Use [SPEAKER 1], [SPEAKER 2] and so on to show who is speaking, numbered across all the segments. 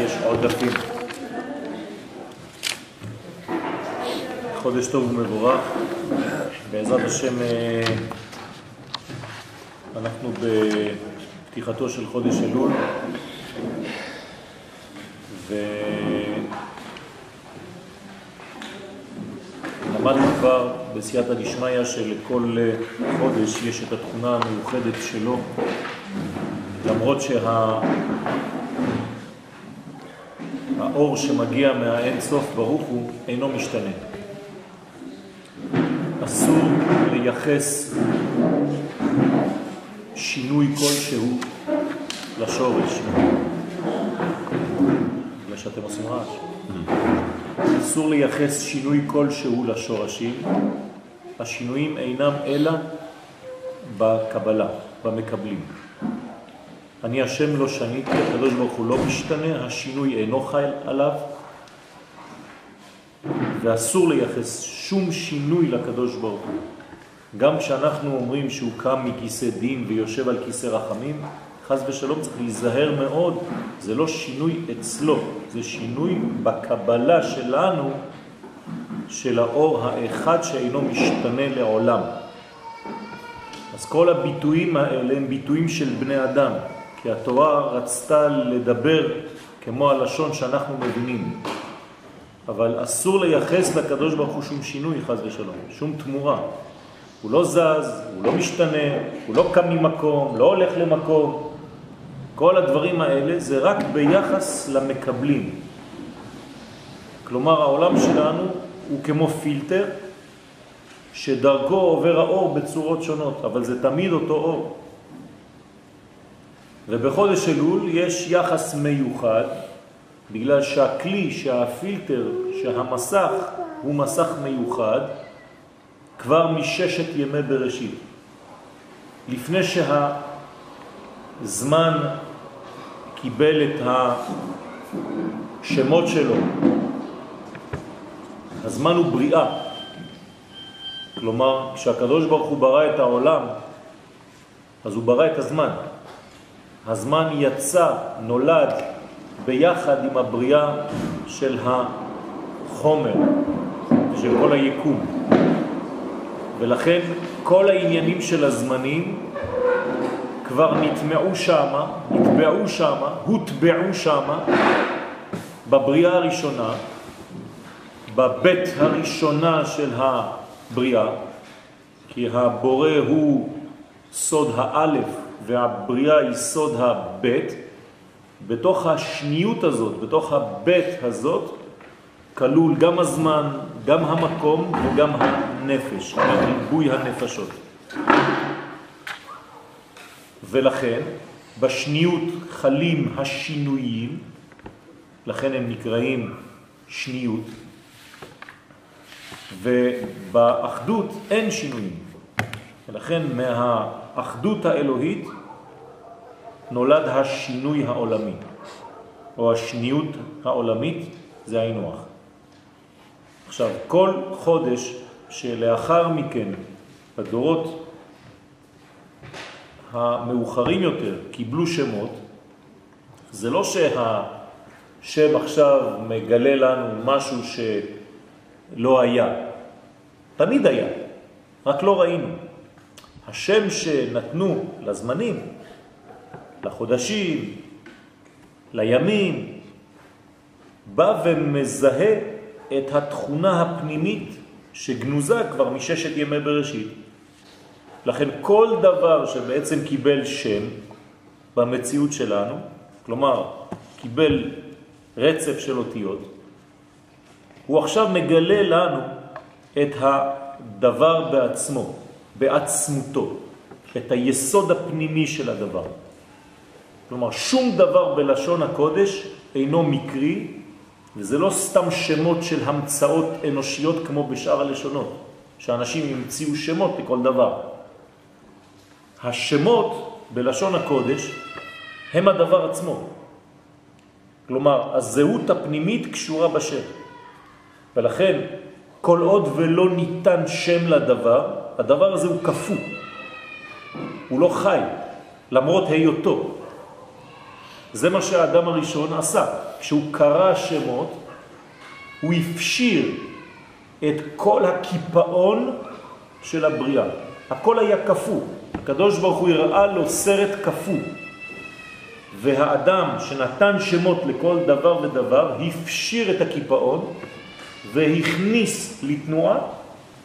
[SPEAKER 1] יש עודפים. חודש טוב ומבורך. בעזרת השם אה, אנחנו בפתיחתו של חודש אלול ולמדנו כבר בסייעתא דשמיא שלכל חודש יש את התכונה המיוחדת שלו למרות שה... האור שמגיע מהאין סוף ברוך הוא אינו משתנה. אסור לייחס שינוי כלשהו לשורש. בגלל שאתם עושים רעש. אסור לייחס שינוי כלשהו לשורשים. השינויים אינם אלא בקבלה, במקבלים. אני השם לא שניתי, הקדוש ברוך הוא לא משתנה, השינוי אינו חי עליו, ואסור לייחס שום שינוי לקדוש ברוך הוא. גם כשאנחנו אומרים שהוא קם מכיסא דין ויושב על כיסא רחמים, חז ושלום צריך להיזהר מאוד, זה לא שינוי אצלו, זה שינוי בקבלה שלנו של האור האחד שאינו משתנה לעולם. אז כל הביטויים האלה הם ביטויים של בני אדם, כי התורה רצתה לדבר כמו הלשון שאנחנו מבינים. אבל אסור לייחס לקדוש ברוך הוא שום שינוי, חז ושלום, שום תמורה. הוא לא זז, הוא לא משתנה, הוא לא קם ממקום, לא הולך למקום. כל הדברים האלה זה רק ביחס למקבלים. כלומר, העולם שלנו הוא כמו פילטר שדרכו עובר האור בצורות שונות, אבל זה תמיד אותו אור. ובחודש אלול יש יחס מיוחד, בגלל שהכלי, שהפילטר, שהמסך הוא מסך מיוחד, כבר מששת ימי בראשית. לפני שהזמן קיבל את השמות שלו, הזמן הוא בריאה. כלומר, כשהקדוש ברוך הוא ברא את העולם, אז הוא ברא את הזמן. הזמן יצא, נולד, ביחד עם הבריאה של החומר, של כל היקום. ולכן כל העניינים של הזמנים כבר נטמעו שמה, נטבעו שמה, הוטבעו שמה, בבריאה הראשונה, בבית הראשונה של הבריאה, כי הבורא הוא סוד האלף והבריאה היא סוד הבית, בתוך השניות הזאת, בתוך הבית הזאת, כלול גם הזמן, גם המקום וגם הנפש, ריבוי הנפשות. ולכן בשניות חלים השינויים, לכן הם נקראים שניות, ובאחדות אין שינויים. ולכן מהאחדות האלוהית נולד השינוי העולמי, או השניות העולמית, זה היינו. עכשיו, כל חודש שלאחר מכן, בדורות המאוחרים יותר קיבלו שמות, זה לא שהשם עכשיו מגלה לנו משהו שלא היה. תמיד היה, רק לא ראינו. השם שנתנו לזמנים, לחודשים, לימים, בא ומזהה את התכונה הפנימית שגנוזה כבר מששת ימי בראשית. לכן כל דבר שבעצם קיבל שם במציאות שלנו, כלומר קיבל רצף של אותיות, הוא עכשיו מגלה לנו את הדבר בעצמו, בעצמותו, את היסוד הפנימי של הדבר. כלומר, שום דבר בלשון הקודש אינו מקרי, וזה לא סתם שמות של המצאות אנושיות כמו בשאר הלשונות, שאנשים המציאו שמות לכל דבר. השמות בלשון הקודש הם הדבר עצמו. כלומר, הזהות הפנימית קשורה בשם. ולכן, כל עוד ולא ניתן שם לדבר, הדבר הזה הוא כפו. הוא לא חי, למרות היותו. זה מה שהאדם הראשון עשה. כשהוא קרא שמות, הוא הפשיר את כל הקיפאון של הבריאה. הכל היה כפו. הקדוש ברוך הוא הראה לו סרט כפו. והאדם שנתן שמות לכל דבר ודבר הפשיר את הקיפאון והכניס לתנועה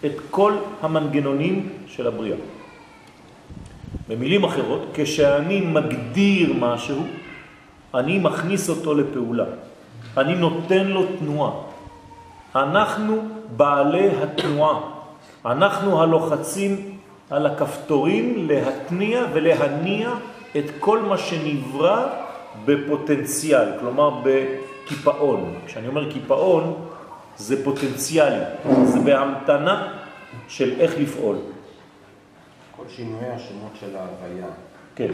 [SPEAKER 1] את כל המנגנונים של הבריאה. במילים אחרות, כשאני מגדיר משהו, אני מכניס אותו לפעולה. אני נותן לו תנועה. אנחנו בעלי התנועה. אנחנו הלוחצים על הכפתורים להתניע ולהניע את כל מה שנברא בפוטנציאל, כלומר בקיפאון. כשאני אומר קיפאון, זה פוטנציאלי, זה בהמתנה של איך לפעול.
[SPEAKER 2] כל שינויי השמות של ההוויה.
[SPEAKER 1] כן.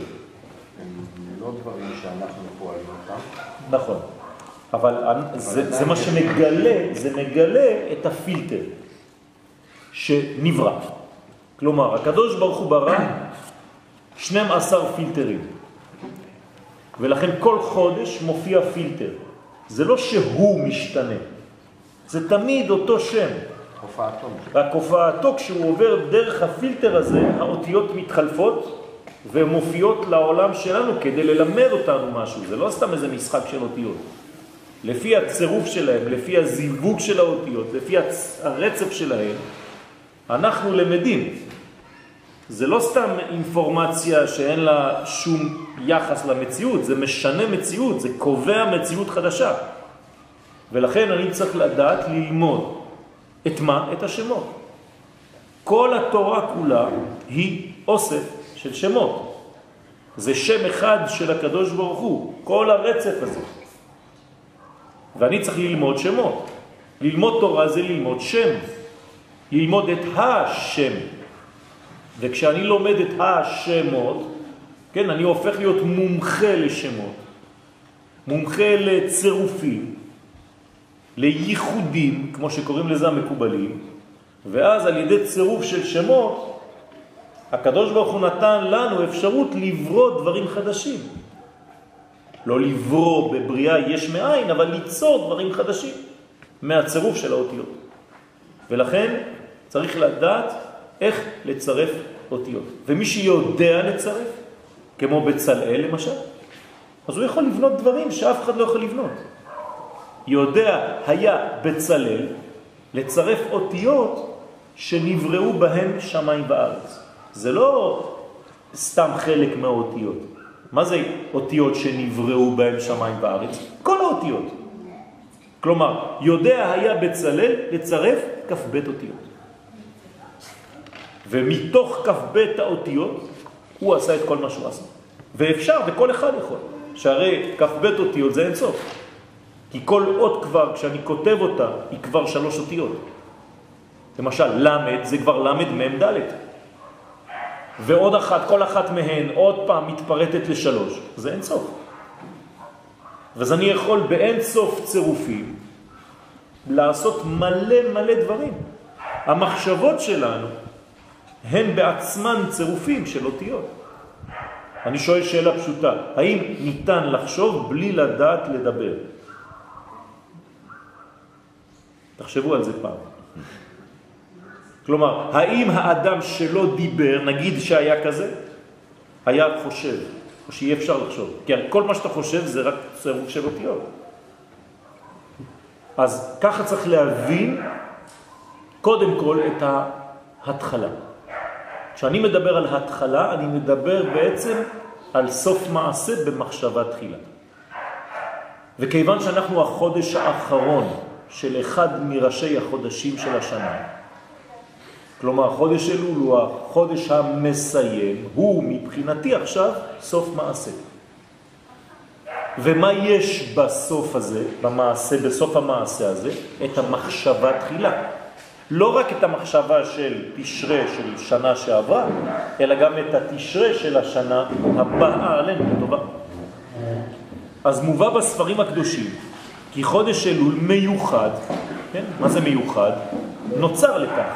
[SPEAKER 2] הם לא דברים שאנחנו פועלים אותם.
[SPEAKER 1] נכון. אבל זה, זה מה שמגלה, זה מגלה את הפילטר שנברא. כלומר, הקדוש ברוך הוא ברא 12 פילטרים. ולכן כל חודש מופיע פילטר. זה לא שהוא משתנה, זה תמיד אותו שם.
[SPEAKER 2] הופעתו.
[SPEAKER 1] רק הופעתו, כשהוא עובר דרך הפילטר הזה, האותיות מתחלפות ומופיעות לעולם שלנו כדי ללמד אותנו משהו. זה לא סתם איזה משחק של אותיות. לפי הצירוף שלהם, לפי הזיווג של האותיות, לפי הרצף שלהם, אנחנו למדים. זה לא סתם אינפורמציה שאין לה שום יחס למציאות, זה משנה מציאות, זה קובע מציאות חדשה. ולכן אני צריך לדעת ללמוד את מה? את השמות. כל התורה כולה היא אוסף של שמות. זה שם אחד של הקדוש ברוך הוא, כל הרצף הזה. ואני צריך ללמוד שמות. ללמוד תורה זה ללמוד שם. ללמוד את השם. וכשאני לומד את השמות, כן, אני הופך להיות מומחה לשמות. מומחה לצירופים, לייחודים, כמו שקוראים לזה המקובלים, ואז על ידי צירוף של שמות, הקדוש ברוך הוא נתן לנו אפשרות לברוא דברים חדשים. לא לברוא בבריאה יש מאין, אבל ליצור דברים חדשים מהצירוף של האותיות. ולכן צריך לדעת איך לצרף אותיות. ומי שיודע לצרף, כמו בצלאל למשל, אז הוא יכול לבנות דברים שאף אחד לא יכול לבנות. יודע היה בצלל לצרף אותיות שנבראו בהם שמיים וארץ. זה לא סתם חלק מהאותיות. מה זה אותיות שנבראו בהם שמיים וארץ? כל האותיות. כלומר, יודע היה בצלל לצרף כ"ב אותיות. ומתוך כ"ב האותיות הוא עשה את כל מה שהוא עשה. ואפשר, וכל אחד יכול. שהרי כ"ב אותיות זה אינסוף. כי כל אות כבר, כשאני כותב אותה, היא כבר שלוש אותיות. למשל, למד זה כבר למד מם ד'. ועוד אחת, כל אחת מהן עוד פעם מתפרטת לשלוש. זה אין סוף. אז אני יכול באין סוף צירופים לעשות מלא מלא דברים. המחשבות שלנו הן בעצמן צירופים של אותיות. אני שואל שאלה פשוטה, האם ניתן לחשוב בלי לדעת לדבר? תחשבו על זה פעם. כלומר, האם האדם שלא דיבר, נגיד שהיה כזה, היה חושב, או שיהיה אפשר לחשוב? כי כל מה שאתה חושב זה רק צירוף של אותיות. אז ככה צריך להבין קודם כל את ההתחלה. כשאני מדבר על התחלה, אני מדבר בעצם על סוף מעשה במחשבה תחילה. וכיוון שאנחנו החודש האחרון של אחד מראשי החודשים של השנה, כלומר חודש אלול הוא החודש המסיים, הוא מבחינתי עכשיו סוף מעשה. ומה יש בסוף הזה, במעשה, בסוף המעשה הזה? את המחשבה תחילה. לא רק את המחשבה של תשרה של שנה שעברה, אלא גם את התשרה של השנה הבאה עלינו לטובה. אז מובא בספרים הקדושים כי חודש אלול מיוחד, כן? מה זה מיוחד? נוצר לכך,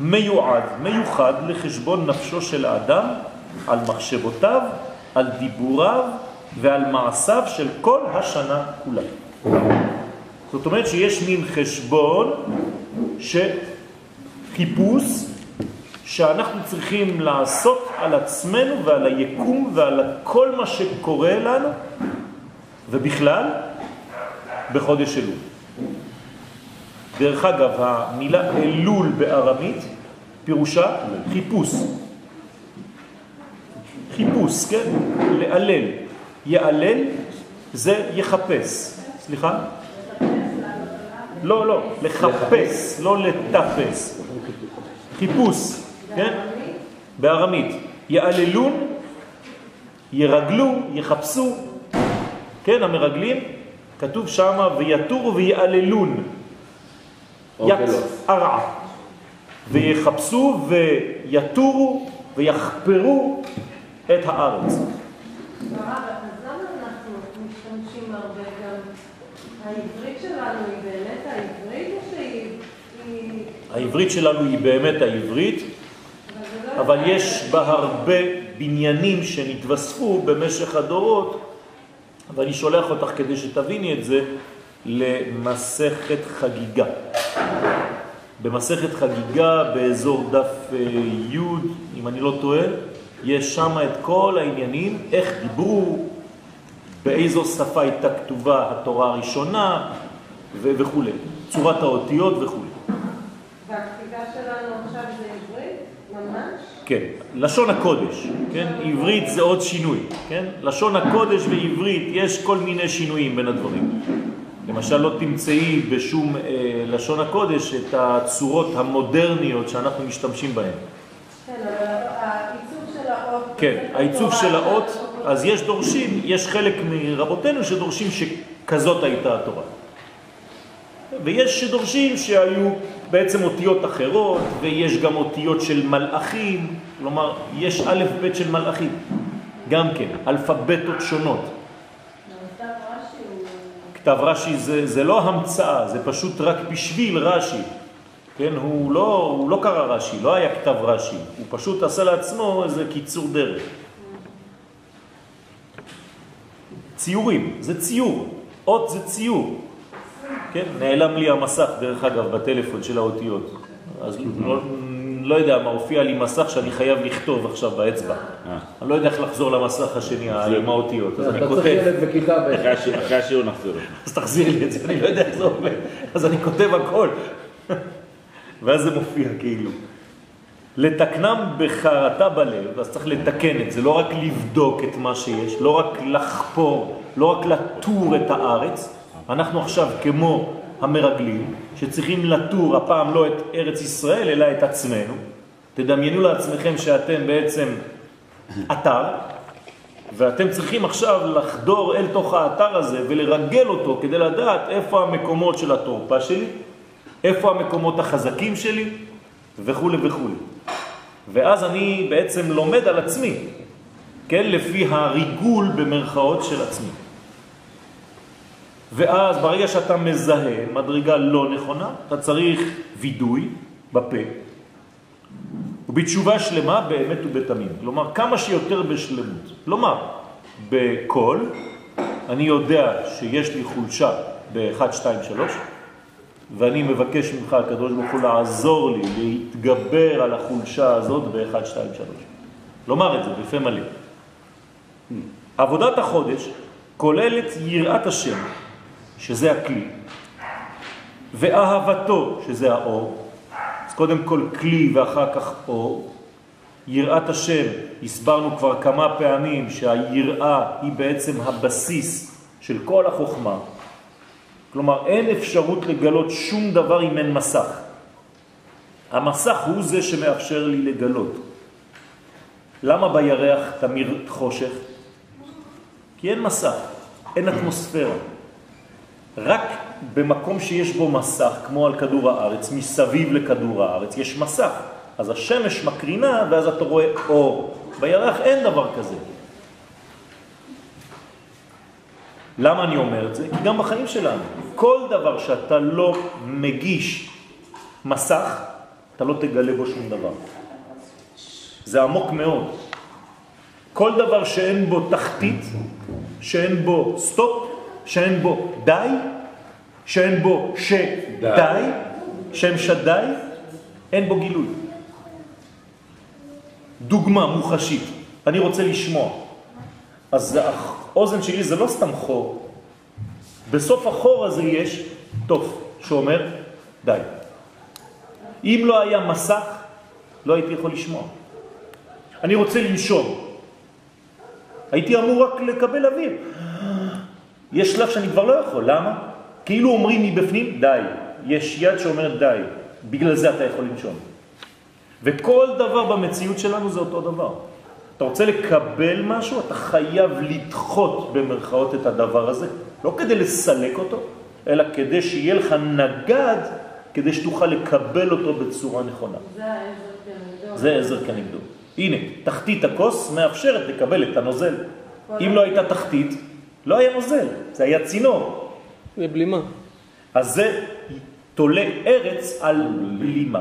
[SPEAKER 1] מיועד, מיוחד לחשבון נפשו של האדם, על מחשבותיו, על דיבוריו ועל מעשיו של כל השנה כולה. זאת אומרת שיש מין חשבון שחיפוש שאנחנו צריכים לעשות על עצמנו ועל היקום ועל כל מה שקורה לנו ובכלל בחודש אלול. דרך אגב, המילה אלול בארמית פירושה חיפוש. חיפוש, כן? לעלל. יעלל זה יחפש. סליחה? לא, לא, לחפש, לא לטפס. חיפוש, כן? בארמית. יעללון, ירגלו, יחפשו, כן, המרגלים, כתוב שם ויתורו ויעללון. יצערע. ויחפשו ויתורו ויחפרו את הארץ.
[SPEAKER 3] העברית שלנו היא באמת העברית או שהיא...
[SPEAKER 1] העברית שלנו היא באמת העברית, אבל יש בה הרבה בניינים שנתווספו במשך הדורות, ואני שולח אותך כדי שתביני את זה למסכת חגיגה. במסכת חגיגה באזור דף אה, י', אם אני לא טועה, יש שם את כל העניינים, איך דיברו, באיזו שפה הייתה כתובה התורה הראשונה וכו', צורת האותיות וכו'.
[SPEAKER 3] והכתיבה שלנו עכשיו זה עברית? ממש?
[SPEAKER 1] כן, לשון הקודש, כן? עברית זה עוד שינוי, כן? לשון הקודש ועברית יש כל מיני שינויים בין הדברים. למשל לא תמצאי בשום אה, לשון הקודש את הצורות המודרניות שאנחנו משתמשים בהן.
[SPEAKER 3] כן, אבל העיצוב של האות...
[SPEAKER 1] כן, העיצוב של האות, אז יש דורשים, יש חלק מרבותינו שדורשים שכזאת הייתה התורה. ויש שדורשים שהיו בעצם אותיות אחרות, ויש גם אותיות של מלאכים, כלומר, יש א' ב' של מלאכים, גם כן, אלפבטות שונות. כתב רש"י זה, זה לא המצאה, זה פשוט רק בשביל רש"י. כן, הוא לא, הוא לא קרא רש"י, לא היה כתב רש"י, הוא פשוט עשה לעצמו איזה קיצור דרך. ציורים, זה ציור, אות זה ציור. כן, נעלם לי המסך דרך אגב בטלפון של האותיות. אז לא, לא יודע מה, הופיע לי מסך שאני חייב לכתוב עכשיו באצבע. אה. אני לא יודע איך לחזור למסך השני עם האותיות, אז אני כותב. אתה צריך
[SPEAKER 2] ילד בכיתה אחרי השיעור נחזור.
[SPEAKER 1] אז תחזיר לי את זה, אני לא יודע איך זה עובד. אז אני כותב הכל. ואז זה מופיע כאילו. לתקנם בחרטה בלב, אז צריך לתקן את זה, לא רק לבדוק את מה שיש, לא רק לחפור, לא רק לטור את הארץ. אנחנו עכשיו כמו המרגלים, שצריכים לטור הפעם לא את ארץ ישראל, אלא את עצמנו. תדמיינו לעצמכם שאתם בעצם אתר, ואתם צריכים עכשיו לחדור אל תוך האתר הזה ולרגל אותו כדי לדעת איפה המקומות של התורפה שלי, איפה המקומות החזקים שלי, וכו' וכו'. ואז אני בעצם לומד על עצמי, כן, לפי הריגול במרכאות של עצמי. ואז ברגע שאתה מזהה מדרגה לא נכונה, אתה צריך וידוי בפה, ובתשובה שלמה באמת ובתמים. כלומר, כמה שיותר בשלמות. כלומר, בכל, אני יודע שיש לי חולשה ב-1, 2, 3, ואני מבקש ממך, הקדוש ברוך הוא, לעזור לי להתגבר על החולשה הזאת ב-1, 2, 3. לומר את זה בפה מלא. עבודת החודש כוללת יראת השם, שזה הכלי, ואהבתו, שזה האור, אז קודם כל כלי ואחר כך אור, יראת השם, הסברנו כבר כמה פעמים שהיראה היא בעצם הבסיס של כל החוכמה, כלומר אין אפשרות לגלות שום דבר אם אין מסך. המסך הוא זה שמאפשר לי לגלות. למה בירח תמיר חושך? כי אין מסך, אין אטמוספירה. רק במקום שיש בו מסך, כמו על כדור הארץ, מסביב לכדור הארץ, יש מסך. אז השמש מקרינה ואז אתה רואה אור. בירח אין דבר כזה. למה אני אומר את זה? כי גם בחיים שלנו, כל דבר שאתה לא מגיש מסך, אתה לא תגלה בו שום דבר. זה עמוק מאוד. כל דבר שאין בו תחתית, שאין בו סטופ, שאין בו די, שאין בו שדי, שם שדי, אין בו גילוי. דוגמה מוחשית, אני רוצה לשמוע. אז האוזן שלי זה לא סתם חור. בסוף החור הזה יש תוף שאומר די. אם לא היה מסך, לא הייתי יכול לשמוע. אני רוצה לנשום. הייתי אמור רק לקבל אוויר. יש שלב שאני כבר לא יכול, למה? כאילו אומרים מבפנים, די. יש יד שאומרת די, בגלל זה אתה יכול לנשום. וכל דבר במציאות שלנו זה אותו דבר. אתה רוצה לקבל משהו, אתה חייב לדחות במרכאות את הדבר הזה, לא כדי לסלק אותו, אלא כדי שיהיה לך נגד, כדי שתוכל לקבל אותו בצורה נכונה.
[SPEAKER 3] זה העזר כנגדו.
[SPEAKER 1] זה עזר כנגדו. הנה, תחתית הכוס מאפשרת לקבל את הנוזל. אם לא הייתה תחתית, לא היה נוזל, זה היה צינור.
[SPEAKER 4] זה בלימה.
[SPEAKER 1] אז זה תולה ארץ על בלימה.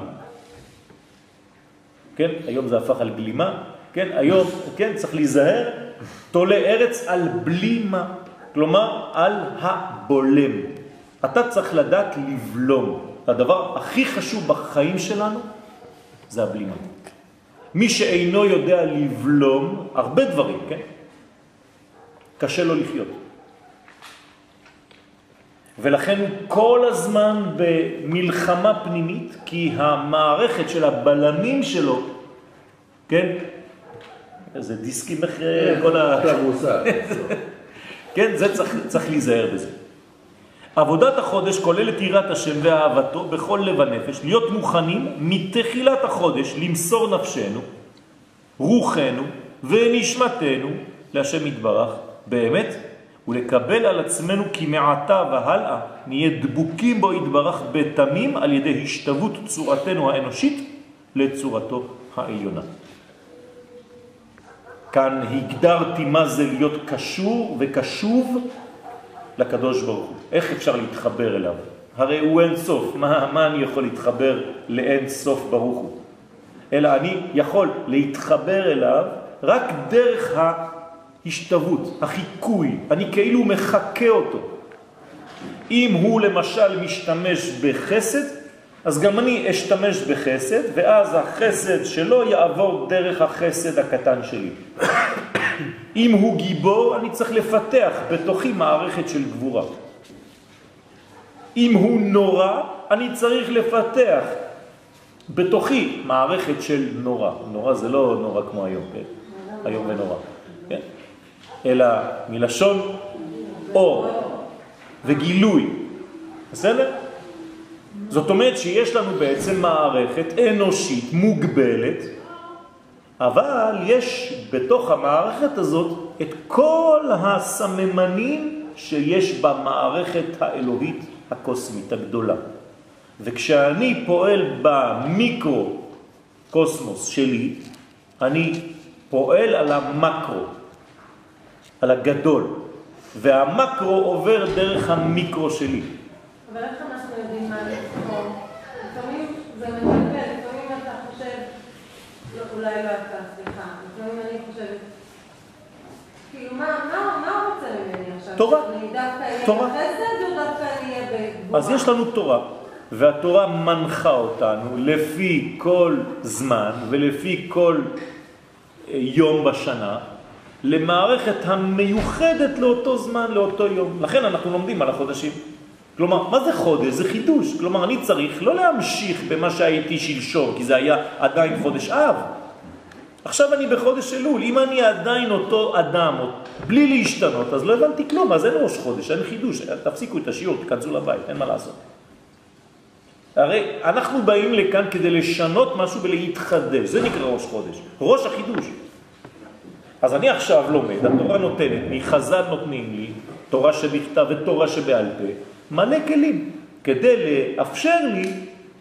[SPEAKER 1] כן, היום זה הפך על גלימה, כן, היום, כן, צריך להיזהר, תולה ארץ על בלימה, כלומר על הבולם. אתה צריך לדעת לבלום. הדבר הכי חשוב בחיים שלנו זה הבלימה. מי שאינו יודע לבלום הרבה דברים, כן? קשה לו לחיות. ולכן הוא כל הזמן במלחמה פנימית, כי המערכת של הבלמים שלו, כן? איזה דיסקים אחרי כל ה... כן, זה צריך, צריך להיזהר בזה. עבודת החודש כוללת יראת השם ואהבתו בכל לב הנפש, להיות מוכנים מתחילת החודש למסור נפשנו, רוחנו ונשמתנו להשם יתברך באמת, ולקבל על עצמנו כי מעתה והלאה נהיה דבוקים בו יתברך בתמים על ידי השתוות צורתנו האנושית לצורתו העליונה. כאן הגדרתי מה זה להיות קשור וקשוב לקדוש ברוך הוא. איך אפשר להתחבר אליו? הרי הוא אין סוף. מה, מה אני יכול להתחבר לאין סוף ברוך הוא? אלא אני יכול להתחבר אליו רק דרך ההשתוות, החיקוי. אני כאילו מחכה אותו. אם הוא למשל משתמש בחסד, אז גם אני אשתמש בחסד, ואז החסד שלו יעבור דרך החסד הקטן שלי. אם הוא גיבור, אני צריך לפתח בתוכי מערכת של גבורה. אם הוא נורא, אני צריך לפתח בתוכי מערכת של נורא. נורא זה לא נורא כמו היום, כן? היום ונורא. כן? אלא מלשון אור וגילוי. בסדר? זאת אומרת שיש לנו בעצם מערכת אנושית מוגבלת, אבל יש בתוך המערכת הזאת את כל הסממנים שיש במערכת האלוהית הקוסמית הגדולה. וכשאני פועל במיקרו קוסמוס שלי, אני פועל על המקרו, על הגדול, והמקרו עובר דרך המיקרו שלי.
[SPEAKER 3] אבל איך אנחנו יודעים מה לבחור? לפעמים זה מבלבל, לפעמים אתה חושב, לא, אולי לא אתה, סליחה, לפעמים אני חושבת, כאילו, מה, מה, מה הוא רוצה ממני עכשיו?
[SPEAKER 1] תורה.
[SPEAKER 3] דווקא אהיה. בחסד או דווקא אני אהיה בגבורה?
[SPEAKER 1] אז יש לנו תורה, והתורה מנחה אותנו לפי כל זמן ולפי כל אה, יום בשנה, למערכת המיוחדת לאותו זמן, לאותו יום. לכן אנחנו לומדים על החודשים. כלומר, מה זה חודש? זה חידוש. כלומר, אני צריך לא להמשיך במה שהייתי שלשום, כי זה היה עדיין חודש אב. עכשיו אני בחודש אלול, אם אני עדיין אותו אדם, בלי להשתנות, אז לא הבנתי כלום, אז אין ראש חודש, אין חידוש, תפסיקו את השיעור, תכנסו לבית, אין מה לעשות. הרי אנחנו באים לכאן כדי לשנות משהו ולהתחדש, זה נקרא ראש חודש, ראש החידוש. אז אני עכשיו לומד, התורה נותנת לי, חז"ל נותנים לי, תורה שבכתב ותורה שבעל פה, מלא כלים, כדי לאפשר לי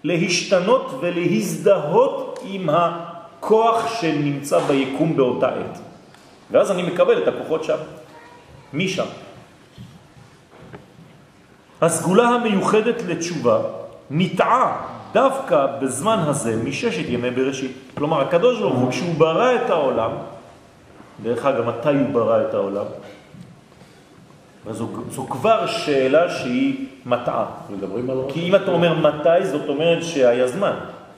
[SPEAKER 1] להשתנות ולהזדהות עם הכוח שנמצא ביקום באותה עת. ואז אני מקבל את הכוחות שם, משם. הסגולה המיוחדת לתשובה נטעה דווקא בזמן הזה מששת ימי בראשית. כלומר, הקדוש ברוך הוא, כשהוא ברא את העולם, דרך אגב, מתי הוא ברא את העולם? זו, זו כבר שאלה שהיא מטעה.
[SPEAKER 2] מדברים על...
[SPEAKER 1] כי אם אתה אומר מתי, זאת אומרת שהיה זמן.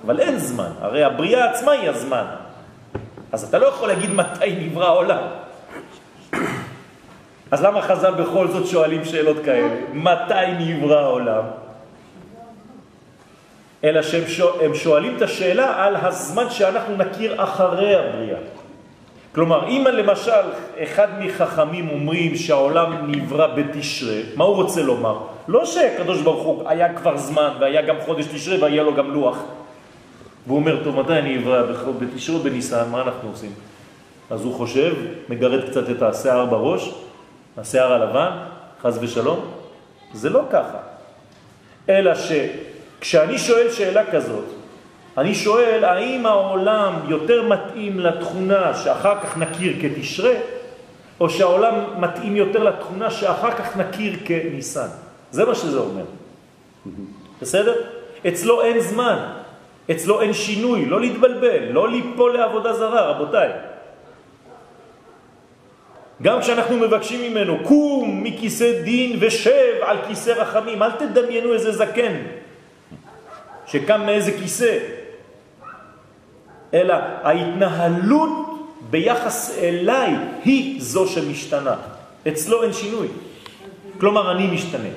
[SPEAKER 1] אבל אין זמן, הרי הבריאה עצמה היא הזמן. אז אתה לא יכול להגיד מתי נברא העולם. אז למה חז"ל בכל זאת שואלים שאלות כאלה? מתי נברא העולם? אלא שהם שואלים את השאלה על הזמן שאנחנו נכיר אחרי הבריאה. כלומר, אם למשל אחד מחכמים אומרים שהעולם נברא בתשרה, מה הוא רוצה לומר? לא שהקדוש ברוך הוא היה כבר זמן והיה גם חודש תשרה והיה לו גם לוח. והוא אומר, טוב, מתי אני נברא? בתשרה בניסן? מה אנחנו עושים? אז הוא חושב, מגרד קצת את השיער בראש, השיער הלבן, חז ושלום. זה לא ככה. אלא שכשאני שואל שאלה כזאת, אני שואל, האם העולם יותר מתאים לתכונה שאחר כך נכיר כתשרה, או שהעולם מתאים יותר לתכונה שאחר כך נכיר כניסן? זה מה שזה אומר. בסדר? אצלו אין זמן, אצלו אין שינוי, לא להתבלבל, לא ליפול לעבודה זרה, רבותיי. גם כשאנחנו מבקשים ממנו, קום מכיסא דין ושב על כיסא רחמים, אל תדמיינו איזה זקן שקם מאיזה כיסא, אלא ההתנהלות ביחס אליי היא זו שמשתנה. אצלו אין שינוי. כלומר, אני משתנה.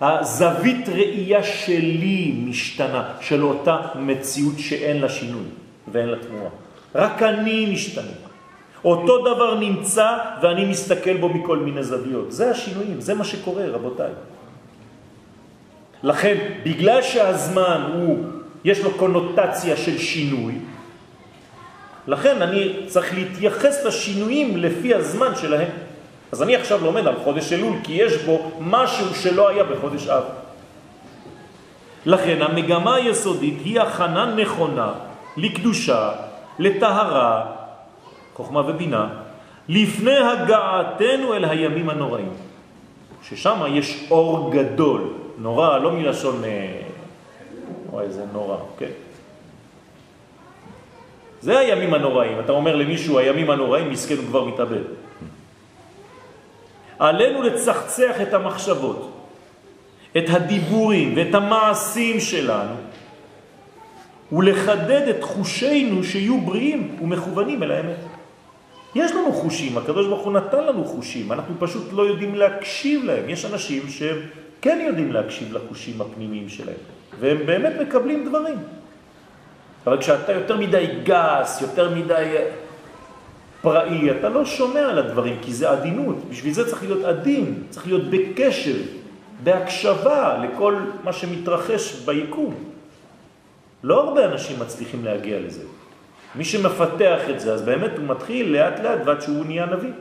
[SPEAKER 1] הזווית ראייה שלי משתנה, של אותה מציאות שאין לה שינוי ואין לה תמורה. רק אני משתנה. אותו דבר נמצא ואני מסתכל בו מכל מיני זוויות. זה השינויים, זה מה שקורה, רבותיי. לכן, בגלל שהזמן הוא, יש לו קונוטציה של שינוי, לכן אני צריך להתייחס לשינויים לפי הזמן שלהם. אז אני עכשיו לומד על חודש אלול, כי יש בו משהו שלא היה בחודש אב. לכן המגמה היסודית היא הכנה נכונה לקדושה, לטהרה, חוכמה ובינה, לפני הגעתנו אל הימים הנוראים, ששם יש אור גדול, נורא, לא מלשון, וואי, זה נורא, כן. זה הימים הנוראים. אתה אומר למישהו, הימים הנוראים, מסכן הוא כבר מתאבד. עלינו לצחצח את המחשבות, את הדיבורים ואת המעשים שלנו, ולחדד את חושינו שיהיו בריאים ומכוונים אל האמת. יש לנו חושים, הקדוש ברוך הוא נתן לנו חושים, אנחנו פשוט לא יודעים להקשיב להם. יש אנשים שהם כן יודעים להקשיב לחושים הפנימיים שלהם, והם באמת מקבלים דברים. אבל כשאתה יותר מדי גס, יותר מדי פראי, אתה לא שומע על הדברים, כי זה עדינות. בשביל זה צריך להיות עדין, צריך להיות בקשב, בהקשבה לכל מה שמתרחש ביקום. לא הרבה אנשים מצליחים להגיע לזה. מי שמפתח את זה, אז באמת הוא מתחיל לאט לאט ועד שהוא נהיה נביא.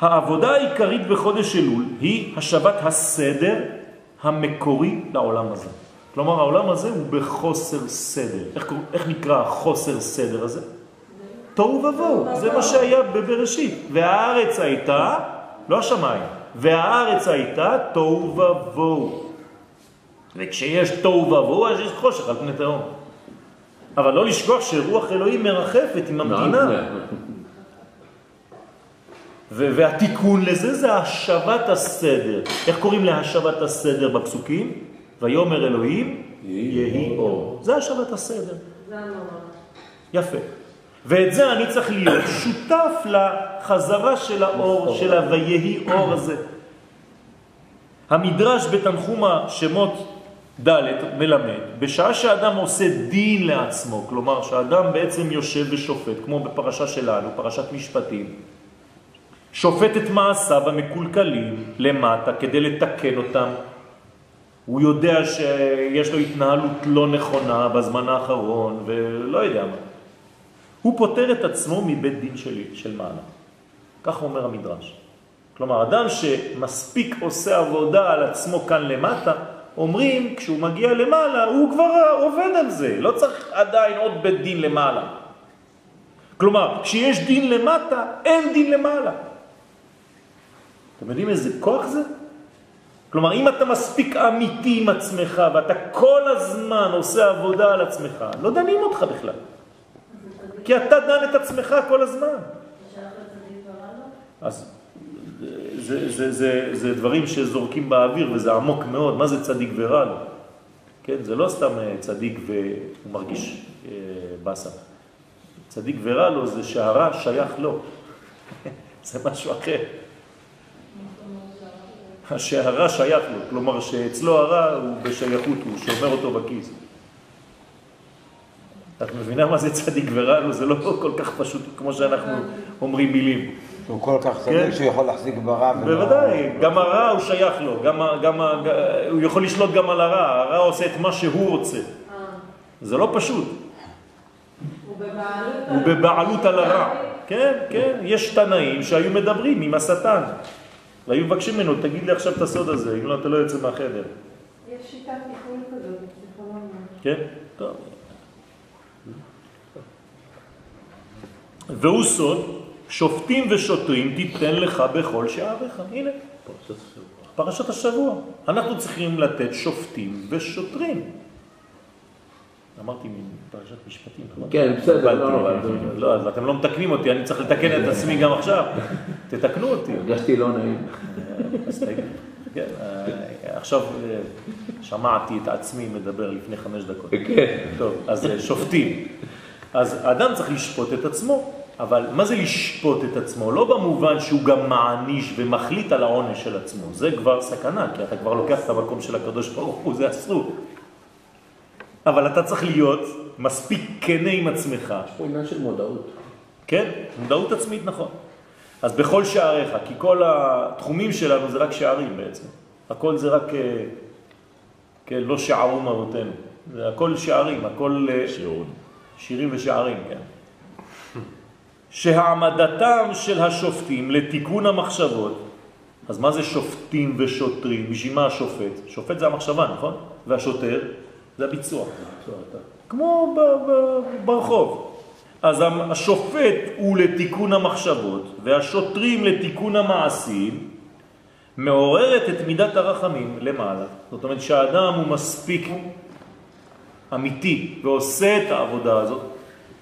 [SPEAKER 1] העבודה העיקרית בחודש אלול היא השבת הסדר המקורי לעולם הזה. כלומר, העולם הזה הוא בחוסר סדר. איך, איך נקרא חוסר סדר הזה? תוהו ובוהו, זה מה שהיה בבראשית. והארץ הייתה, לא השמיים, והארץ הייתה תוהו ובוהו. וכשיש תוהו ובוהו, אז יש חושך על פני תהום. אבל לא לשכוח שרוח אלוהים מרחפת עם המדינה. והתיקון לזה זה השבת הסדר. איך קוראים להשבת הסדר בפסוקים? ויומר אלוהים יהי אור. זה השבת הסדר. יפה. ואת זה אני צריך להיות שותף לחזרה של האור, של ה"ויהי אור" הזה. המדרש בתנחומה שמות ד' מלמד, בשעה שאדם עושה דין לעצמו, כלומר שאדם בעצם יושב ושופט, כמו בפרשה שלנו, פרשת משפטים, שופט את מעשיו המקולקלים למטה כדי לתקן אותם. הוא יודע שיש לו התנהלות לא נכונה בזמן האחרון ולא יודע מה. הוא פותר את עצמו מבית דין של, של מעלה. כך אומר המדרש. כלומר, אדם שמספיק עושה עבודה על עצמו כאן למטה, אומרים, כשהוא מגיע למעלה, הוא כבר עובד על זה, לא צריך עדיין עוד בית דין למעלה. כלומר, כשיש דין למטה, אין דין למעלה. אתם יודעים איזה כוח זה? כלומר, אם אתה מספיק אמיתי עם עצמך ואתה כל הזמן עושה עבודה על עצמך, לא דנים אותך בכלל. כי אתה דן את עצמך כל הזמן. אז זה, זה, זה, זה דברים שזורקים באוויר וזה עמוק מאוד. מה זה צדיק ורע לו? כן, זה לא סתם אה, צדיק והוא מרגיש אה, בסה. צדיק ורע לו זה שהרע שייך לו. זה משהו אחר. שהרע שייך לו, כלומר שאצלו הרע הוא בשייכות, הוא שומר אותו בכיס. את מבינה מה זה צדיק ורע לו? זה לא כל כך פשוט כמו שאנחנו אומרים מילים.
[SPEAKER 2] הוא כל כך צדיק
[SPEAKER 1] כן.
[SPEAKER 2] שהוא יכול להחזיק ברע. ולא-
[SPEAKER 1] בוודאי, גם הרע הוא שייך לו, גם, גם, הוא יכול לשלוט גם על הרע, הרע עושה את מה שהוא רוצה.
[SPEAKER 3] אה,
[SPEAKER 1] זה לא פשוט.
[SPEAKER 3] הוא בבעלות
[SPEAKER 1] על הרע. כן, כן, יש תנאים שהיו מדברים עם השטן, והיו מבקשים ממנו, תגיד לי עכשיו את הסוד הזה, אם לא, אתה לא יוצא מהחדר.
[SPEAKER 3] יש שיטת טיפול כזאת בפסיכולוגיה.
[SPEAKER 1] כן? טוב. והוא סוד, שופטים ושוטרים תיתן לך בכל שעריך. הנה, פרשת השבוע. אנחנו צריכים לתת שופטים ושוטרים. אמרתי מפרשת משפטים?
[SPEAKER 4] כן, בסדר. לא נורא.
[SPEAKER 1] לא, אז אתם לא מתקנים אותי, אני צריך לתקן את עצמי גם עכשיו. תתקנו אותי.
[SPEAKER 4] הרגשתי לא נעים.
[SPEAKER 1] תגיד. כן, אה, עכשיו אה, שמעתי את עצמי מדבר לפני חמש דקות.
[SPEAKER 4] כן.
[SPEAKER 1] טוב, אז אה, שופטים. אז האדם צריך לשפוט את עצמו, אבל מה זה לשפוט את עצמו? לא במובן שהוא גם מעניש ומחליט על העונש של עצמו, זה כבר סכנה, כי אתה כבר לוקח את המקום של הקדוש ברוך הוא, זה אסור. אבל אתה צריך להיות מספיק כנה עם עצמך,
[SPEAKER 4] יש פה עניין של מודעות.
[SPEAKER 1] כן? מודעות עצמית, נכון. אז בכל שעריך, כי כל התחומים שלנו זה רק שערים בעצם. הכל זה רק, אה, כן, לא שערו מהותנו. זה הכל שערים, הכל אה,
[SPEAKER 5] שיעורים.
[SPEAKER 1] שירים ושערים, כן. שהעמדתם של השופטים לתיקון המחשבות, אז מה זה שופטים ושוטרים? בשביל מה השופט? שופט זה המחשבה, נכון? והשוטר זה הביצוע. כמו ברחוב. אז השופט הוא לתיקון המחשבות והשוטרים לתיקון המעשים, מעוררת את מידת הרחמים למעלה. זאת אומרת שהאדם הוא מספיק אמיתי ועושה את העבודה הזאת,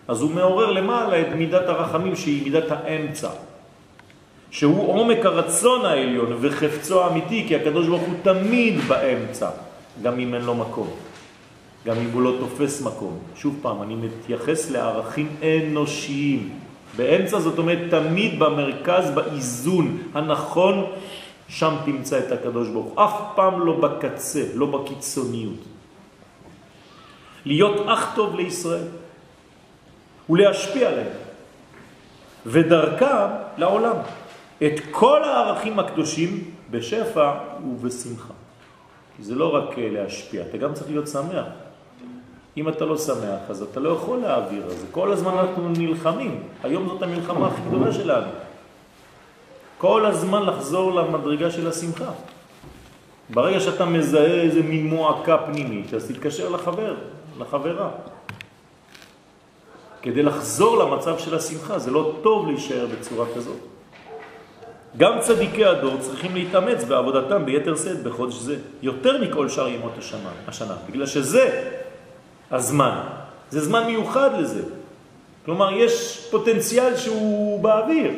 [SPEAKER 1] אז הוא מעורר למעלה את מידת הרחמים שהיא מידת האמצע, שהוא עומק הרצון העליון וחפצו האמיתי, כי הקדוש ברוך הוא תמיד באמצע, גם אם אין לו מקום. גם אם הוא לא תופס מקום. שוב פעם, אני מתייחס לערכים אנושיים. באמצע זאת אומרת תמיד במרכז, באיזון הנכון, שם תמצא את הקדוש ברוך הוא. אף פעם לא בקצה, לא בקיצוניות. להיות אח טוב לישראל ולהשפיע עליהם ודרכה לעולם. את כל הערכים הקדושים בשפע ובשמחה. כי זה לא רק להשפיע, אתה גם צריך להיות שמח. אם אתה לא שמח, אז אתה לא יכול להעביר. אז כל הזמן אנחנו נלחמים. היום זאת המלחמה הכי גדולה שלנו. כל הזמן לחזור למדרגה של השמחה. ברגע שאתה מזהה איזה מין מועקה פנימית, אז תתקשר לחבר, לחברה. כדי לחזור למצב של השמחה, זה לא טוב להישאר בצורה כזאת. גם צדיקי הדור צריכים להתאמץ בעבודתם ביתר שאת בחודש זה, יותר מכל שאר ימות השנה, השנה, בגלל שזה הזמן, זה זמן מיוחד לזה. כלומר, יש פוטנציאל שהוא באוויר,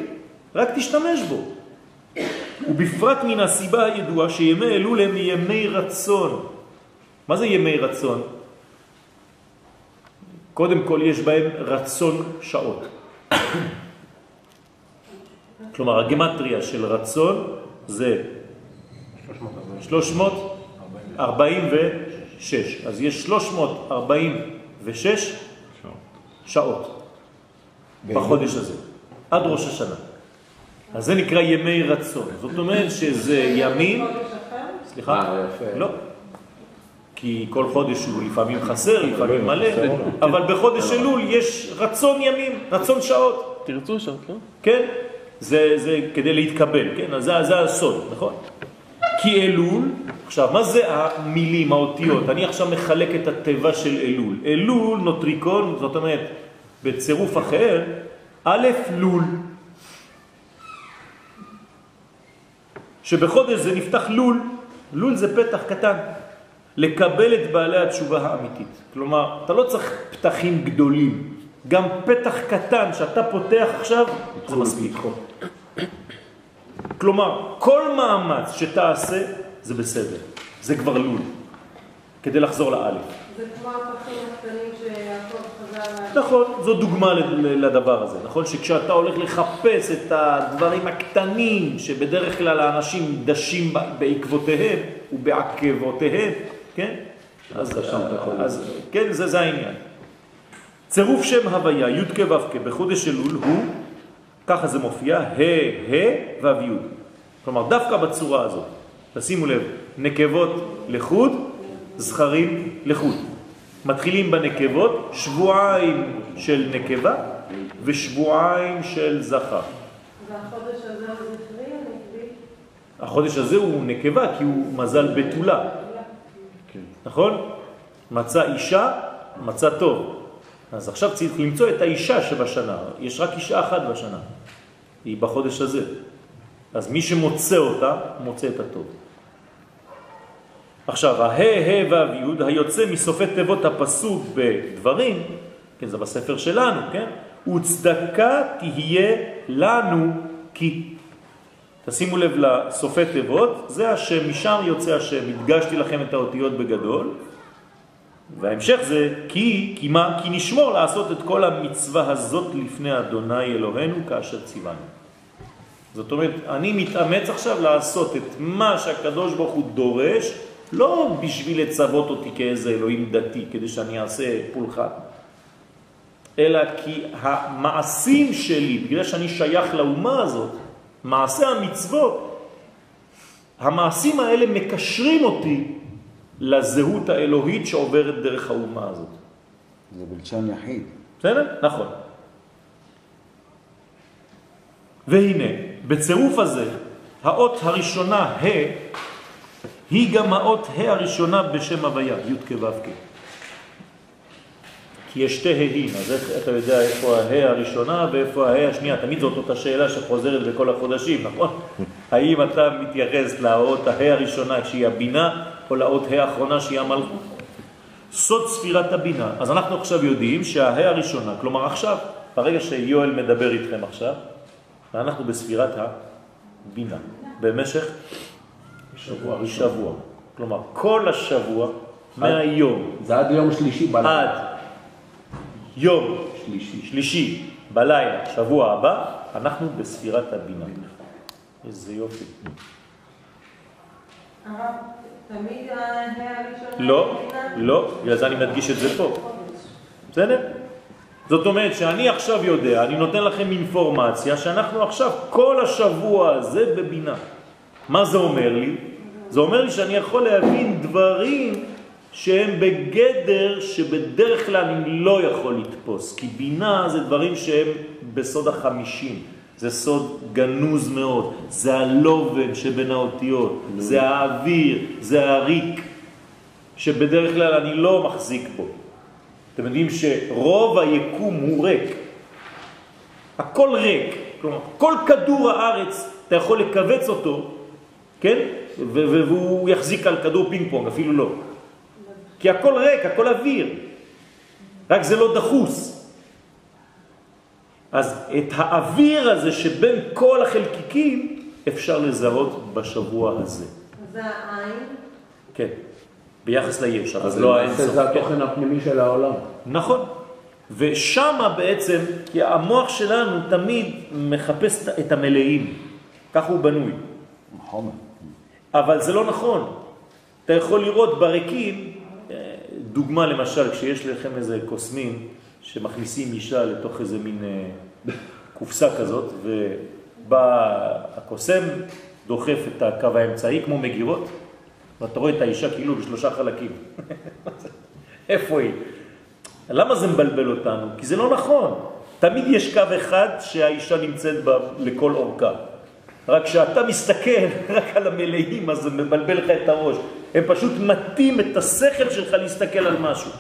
[SPEAKER 1] רק תשתמש בו. ובפרט מן הסיבה הידועה שימי אלול הם ימי רצון. מה זה ימי רצון? קודם כל יש בהם רצון שעות. כלומר, הגמטריה של רצון זה 346. אז יש 346 שעות בחודש הזה, עד ראש השנה. אז זה נקרא ימי רצון. זאת אומרת שזה ימים... סליחה?
[SPEAKER 4] אה.
[SPEAKER 1] לא. כי כל חודש הוא לפעמים חסר, לפעמים מלא,
[SPEAKER 5] חסר לו.
[SPEAKER 1] אבל בחודש אלול יש רצון ימים, רצון שעות.
[SPEAKER 5] תרצו שעות, לא?
[SPEAKER 1] כן? זה, זה כדי להתקבל, כן? אז זה, זה הסוד, נכון? כי אלול, עכשיו, מה זה המילים, האותיות? אני עכשיו מחלק את התיבה של אלול. אלול, נוטריקון, זאת אומרת, בצירוף אחר, א' לול. שבחודש זה נפתח לול, לול זה פתח קטן, לקבל את בעלי התשובה האמיתית. כלומר, אתה לא צריך פתחים גדולים, גם פתח קטן שאתה פותח עכשיו, זה מספיק. כלומר, כל מאמץ שתעשה זה בסדר, זה כבר לול, כדי לחזור לאלף.
[SPEAKER 3] זה כמו הפחים הקטנים שיעקב חזר.
[SPEAKER 1] נכון, זו דוגמה לדבר הזה, נכון? שכשאתה הולך לחפש את הדברים הקטנים שבדרך כלל האנשים דשים בעקבותיהם ובעקבותיהם, כן? אז,
[SPEAKER 4] שם אתה יכול
[SPEAKER 1] אז כן, זה, זה העניין. צירוף שם הוויה, י' כ' ו' כ' בחודש אלול הוא, ככה זה מופיע, ה' ה' ו' י'. כלומר, דווקא בצורה הזאת, תשימו לב, נקבות לחוד, זכרים לחוד. מתחילים בנקבות, שבועיים של נקבה ושבועיים של זכר.
[SPEAKER 3] והחודש הזה הוא זכרי או נקבי?
[SPEAKER 1] החודש הזה הוא נקבה כי הוא מזל בתולה, נכון? מצא אישה, מצא טוב. אז עכשיו צריך למצוא את האישה שבשנה. יש רק אישה אחת בשנה. היא בחודש הזה. אז מי שמוצא אותה, מוצא את הטוב. עכשיו, הה, ה, וו, יוד, היוצא מסופי תיבות הפסוק בדברים, כן, זה בספר שלנו, כן? וצדקה תהיה לנו כי. תשימו לב לסופי תיבות, זה השם, משם יוצא השם, הדגשתי לכם את האותיות בגדול, וההמשך זה כי, כי מה? כי נשמור לעשות את כל המצווה הזאת לפני אדוני אלוהינו כאשר ציוונו. זאת אומרת, אני מתאמץ עכשיו לעשות את מה שהקדוש ברוך הוא דורש, לא בשביל לצוות אותי כאיזה אלוהים דתי, כדי שאני אעשה פולחן, אלא כי המעשים שלי, בגלל שאני שייך לאומה הזאת, מעשה המצוות, המעשים האלה מקשרים אותי לזהות האלוהית שעוברת דרך האומה הזאת.
[SPEAKER 2] זה בלשון יחיד.
[SPEAKER 1] בסדר? נכון. והנה, בצירוף הזה, האות הראשונה, ה', היא גם האות ה' הראשונה בשם הוויה, י' כ' ו' כ'. כי יש שתי ה'ים, אז איך אתה יודע איפה ה' הראשונה ואיפה ה' השנייה? תמיד זאת אותה שאלה שחוזרת בכל החודשים, נכון? האם אתה מתייחס לאות ה' הראשונה שהיא הבינה, או לאות ה' האחרונה שהיא המלכות? סוד ספירת הבינה. אז אנחנו עכשיו יודעים שההא הראשונה, כלומר עכשיו, ברגע שיואל מדבר איתכם עכשיו, אנחנו בספירת הבינה, במשך שבוע. שבוע. כלומר, כל השבוע, מהיום
[SPEAKER 4] זה עד יום שלישי בלילה.
[SPEAKER 1] עד יום
[SPEAKER 4] שלישי.
[SPEAKER 1] שלישי בלילה, שבוע הבא, אנחנו בספירת הבינה. איזה יופי.
[SPEAKER 3] הרב, תמיד.
[SPEAKER 1] לא? לא, בגלל זה אני מדגיש את זה פה. בסדר? זאת אומרת שאני עכשיו יודע, אני נותן לכם אינפורמציה שאנחנו עכשיו כל השבוע הזה בבינה. מה זה אומר לי? זה אומר לי שאני יכול להבין דברים שהם בגדר שבדרך כלל אני לא יכול לתפוס, כי בינה זה דברים שהם בסוד החמישים. זה סוד גנוז מאוד, זה הלובן שבין האותיות, זה האוויר, זה הריק, שבדרך כלל אני לא מחזיק בו. אתם יודעים שרוב היקום הוא ריק. הכל ריק. כלומר, כל כדור הארץ, אתה יכול לקבץ אותו, כן? והוא יחזיק על כדור פינג פונג, אפילו לא. כי הכל ריק, הכל אוויר. רק זה לא דחוס. אז את האוויר הזה שבין כל החלקיקים אפשר לזהות בשבוע הזה.
[SPEAKER 3] זה העין.
[SPEAKER 1] כן, ביחס ליש, אבל
[SPEAKER 4] אז
[SPEAKER 1] לא
[SPEAKER 4] למעשה
[SPEAKER 1] האינסוף.
[SPEAKER 4] זה
[SPEAKER 1] כן.
[SPEAKER 4] התוכן הפנימי של העולם.
[SPEAKER 1] נכון. ושם בעצם, כי המוח שלנו תמיד מחפש את המלאים, כך הוא בנוי.
[SPEAKER 2] חומר.
[SPEAKER 1] אבל זה לא נכון. אתה יכול לראות בריקים, אה, דוגמה למשל, כשיש לכם איזה קוסמים שמכניסים אישה לתוך איזה מין אה, קופסה כזאת, ובא הקוסם, דוחף את הקו האמצעי כמו מגירות, ואתה רואה את האישה כאילו בשלושה חלקים. איפה היא? למה זה מבלבל אותנו? כי זה לא נכון. תמיד יש קו אחד שהאישה נמצאת בה לכל אורכה. רק כשאתה מסתכל רק על המלאים, אז זה מבלבל לך את הראש. הם פשוט מתאים את השכל שלך להסתכל על משהו.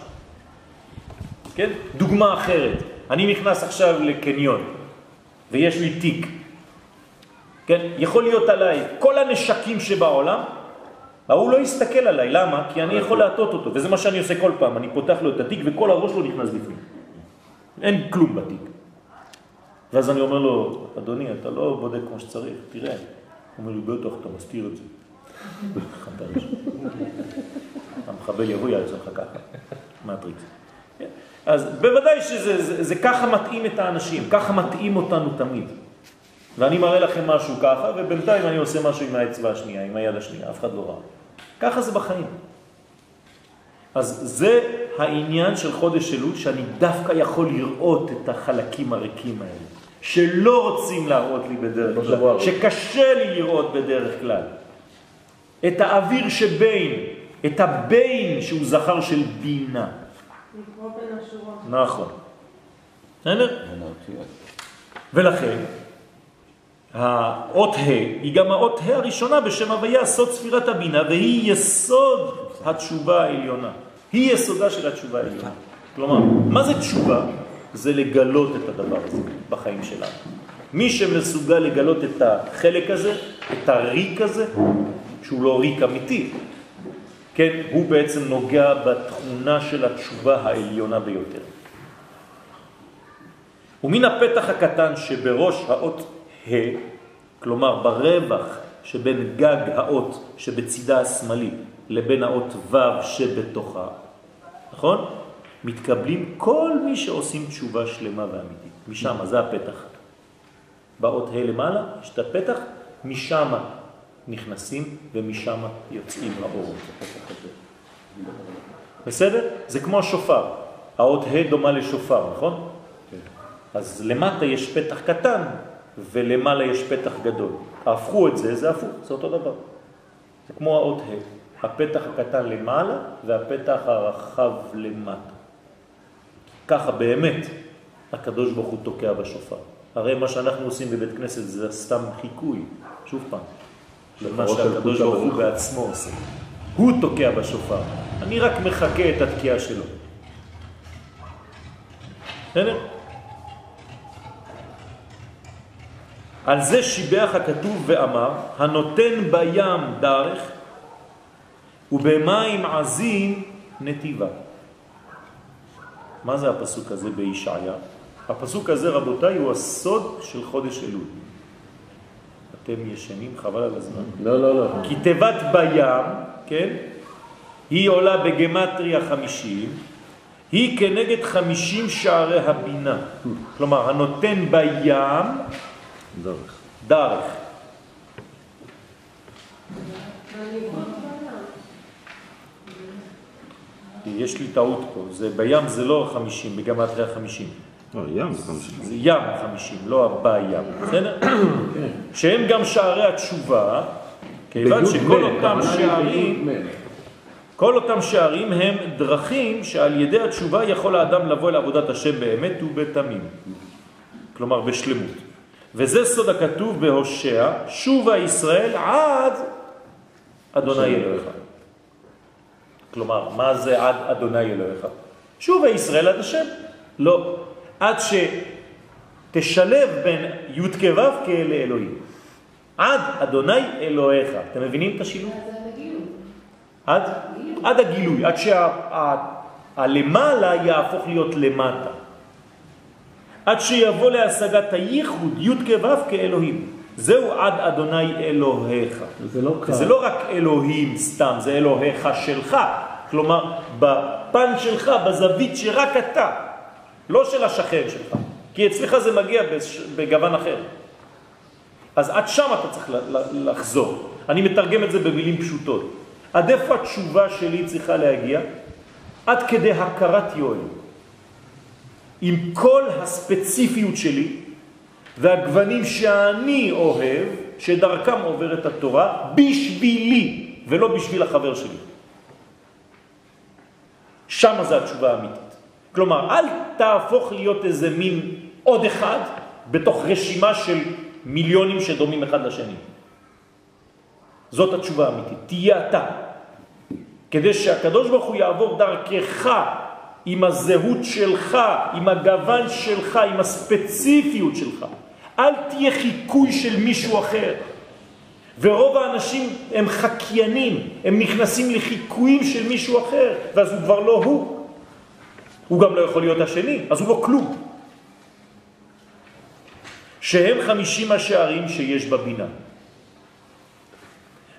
[SPEAKER 1] כן? דוגמה אחרת. אני נכנס עכשיו לקניון, ויש לי תיק. כן? יכול להיות עליי כל הנשקים שבעולם, ההוא לא יסתכל עליי. למה? כי אני יכול להטות אותו, וזה מה שאני עושה כל פעם. אני פותח לו את התיק וכל הראש לא נכנס בפנים. אין כלום בתיק. ואז אני אומר לו, אדוני, אתה לא בודק כמו שצריך, תראה, אומר לי, בטח, אתה מסתיר את זה. המחבל יבוא יעשה לך ככה, מטריקס. אז בוודאי שזה זה, זה ככה מתאים את האנשים, ככה מתאים אותנו תמיד. ואני מראה לכם משהו ככה, ובינתיים אני עושה משהו עם האצבע השנייה, עם היד השנייה, אף אחד לא ראה. ככה זה בחיים. אז זה העניין של חודש אלול, שאני דווקא יכול לראות את החלקים הריקים האלה, שלא רוצים להראות לי בדרך כלל, שקשה לי לראות בדרך כלל. את האוויר שבין, את הבין שהוא זכר של בינה.
[SPEAKER 3] לקרוא בין השורות.
[SPEAKER 1] נכון. בסדר? ולכן, האות ה' היא גם האות ה' הראשונה בשם הוויה, סוד ספירת הבינה, והיא יסוד התשובה העליונה. היא יסודה של התשובה העליונה. כלומר, מה זה תשובה? זה לגלות את הדבר הזה בחיים שלנו. מי שמסוגל לגלות את החלק הזה, את הריק הזה, שהוא לא ריק אמיתי, כן, הוא בעצם נוגע בתכונה של התשובה העליונה ביותר. ומן הפתח הקטן שבראש האות ה', כלומר ברווח שבין גג האות שבצידה השמאלי לבין האות ו' שבתוכה, נכון? מתקבלים כל מי שעושים תשובה שלמה ואמיתית. משם, זה הפתח. באות ה' למעלה, יש את הפתח, משם נכנסים ומשם יוצאים לאור. בסדר? זה כמו השופר. האות ה' דומה לשופר, נכון? אז למטה יש פתח קטן ולמעלה יש פתח גדול. הפכו את זה, זה הפוך, זה אותו דבר. זה כמו האות ה', הפתח הקטן למעלה והפתח הרחב למטה. ככה באמת הקדוש ברוך הוא תוקע בשופר. הרי מה שאנחנו עושים בבית כנסת זה סתם חיקוי, שוב פעם, למה שהקדוש ברוך הוא בעצמו עושה. הוא תוקע בשופר, אני רק מחכה את התקיעה שלו. בסדר? על זה שיבח הכתוב ואמר, הנותן בים דרך ובמים עזים נתיבה. מה זה הפסוק הזה בישעיה? הפסוק הזה, רבותיי, הוא הסוד של חודש אלול. אתם ישנים, חבל על הזמן.
[SPEAKER 4] לא, לא, לא.
[SPEAKER 1] כי תיבת בים, כן, היא עולה בגמטריה חמישים, היא כנגד חמישים שערי הבינה. כלומר, הנותן בים
[SPEAKER 4] דרך.
[SPEAKER 1] דרך. יש לי טעות פה, זה בים זה לא חמישים, בגמטריה חמישים.
[SPEAKER 4] לא, ים זה חמישים.
[SPEAKER 1] זה ים חמישים, לא בים, בסדר? שהם גם שערי התשובה, כיוון שכל אותם שערים, כל אותם שערים הם דרכים שעל ידי התשובה יכול האדם לבוא אל עבודת השם באמת ובתמים. כלומר בשלמות. וזה סוד הכתוב בהושע, שובה ישראל עד אדוני אלוהיך. כלומר, מה זה עד אדוני אלוהיך? שובה ישראל עד השם. לא. עד שתשלב בין י' כו' כאלה אלוהים. עד אדוני אלוהיך. אתם מבינים את השילוב? עד, עד הגילוי, עד שהלמעלה שה, יהפוך להיות למטה. עד שיבוא להשגת הייחוד י' כו' כאלוהים. זהו עד אדוני אלוהיך.
[SPEAKER 4] זה לא קל.
[SPEAKER 1] זה לא רק אלוהים סתם, זה אלוהיך שלך. כלומר, בפן שלך, בזווית שרק אתה, לא של השכן שלך. כי אצלך זה מגיע בגוון אחר. אז עד שם אתה צריך לחזור. אני מתרגם את זה במילים פשוטות. עד איפה התשובה שלי צריכה להגיע? עד כדי הכרת יואל. עם כל הספציפיות שלי והגוונים שאני אוהב, שדרכם עוברת התורה, בשבילי ולא בשביל החבר שלי. שם זה התשובה האמיתית. כלומר, אל תהפוך להיות איזה מין עוד אחד בתוך רשימה של מיליונים שדומים אחד לשני. זאת התשובה האמיתית. תהיה אתה. כדי שהקדוש ברוך הוא יעבור דרכך עם הזהות שלך, עם הגוון שלך, עם הספציפיות שלך. אל תהיה חיקוי של מישהו אחר. ורוב האנשים הם חקיינים, הם נכנסים לחיקויים של מישהו אחר, ואז הוא כבר לא הוא. הוא גם לא יכול להיות השני, אז הוא לא כלום. שהם חמישים השערים שיש בבינה.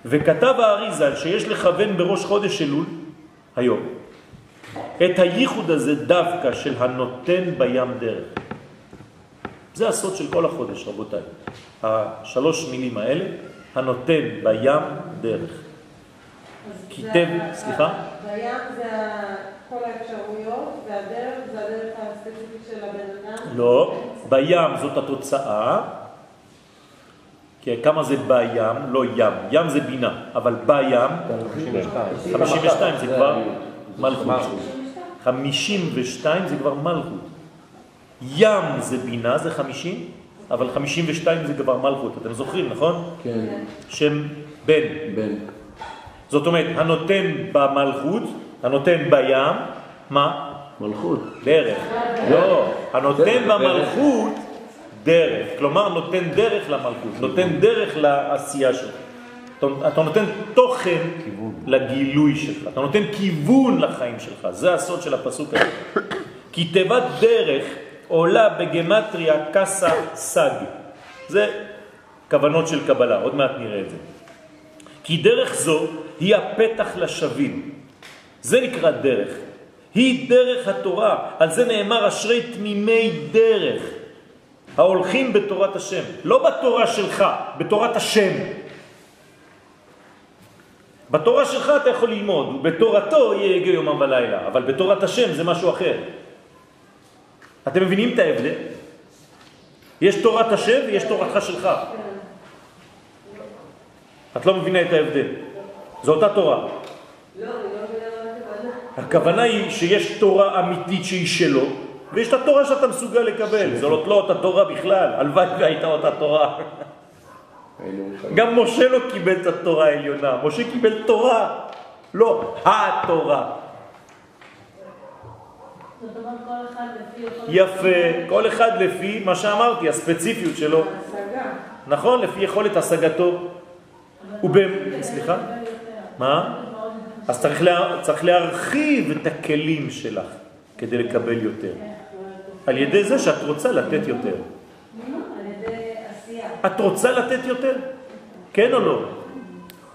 [SPEAKER 1] וכתב האריזל שיש לכוון בראש חודש אלול, היום, את הייחוד הזה דווקא של הנותן בים דרך. זה הסוד של כל החודש, רבותיי. השלוש מילים האלה, הנותן בים דרך. כיתב, סליחה?
[SPEAKER 3] בים זה כל האפשרויות, והדרך זה הדרך הספציפית של הבן אדם.
[SPEAKER 1] לא, בים זאת התוצאה. כי כמה זה בים? לא ים. ים זה בינה, אבל בים, 52 זה כבר מלכות. 52 זה כבר מלכות. ים זה בינה, זה 50, אבל 52 זה כבר מלכות. אתם זוכרים, נכון?
[SPEAKER 2] כן,
[SPEAKER 1] שם בן.
[SPEAKER 2] בן.
[SPEAKER 1] זאת אומרת, הנותן במלכות, הנותן בים, מה?
[SPEAKER 2] מלכות.
[SPEAKER 1] דרך. לא, הנותן במלכות דרך. כלומר, נותן דרך למלכות, נותן דרך לעשייה שלך. אתה- אתה נותן תוכן לגילוי שלך, אתה נותן כיוון לחיים שלך. זה הסוד של הפסוק הזה. כי תיבת דרך עולה בגמטריה קסה סג. זה כוונות של קבלה, עוד מעט נראה את זה. כי דרך זו היא הפתח לשווים. זה נקרא דרך. היא דרך התורה. על זה נאמר אשרי תמימי דרך, ההולכים בתורת השם. לא בתורה שלך, בתורת השם. בתורה שלך אתה יכול ללמוד, ובתורתו יהיה יגע יומם ולילה, אבל בתורת השם זה משהו אחר. אתם מבינים את ההבדל? יש תורת השם ויש תורתך שלך. את לא מבינה את ההבדל. זו אותה תורה.
[SPEAKER 3] לא, אני לא מבינה הכוונה.
[SPEAKER 1] הכוונה היא שיש תורה אמיתית שהיא שלו, ויש את התורה שאתה מסוגל לקבל. זאת לא אותה תורה בכלל, הלוואי והייתה אותה תורה. גם משה לא קיבל את התורה העליונה, משה קיבל תורה, לא התורה.
[SPEAKER 3] זאת אומרת, כל אחד לפי אותו...
[SPEAKER 1] יפה, כל אחד לפי מה שאמרתי, הספציפיות שלו.
[SPEAKER 3] השגה.
[SPEAKER 1] נכון, לפי יכולת השגתו. וב... סליחה? מה? אז צריך, לה... צריך להרחיב את הכלים שלך כדי לקבל יותר. על ידי זה שאת רוצה לתת יותר.
[SPEAKER 3] על ידי עשייה.
[SPEAKER 1] את רוצה לתת יותר? כן או לא?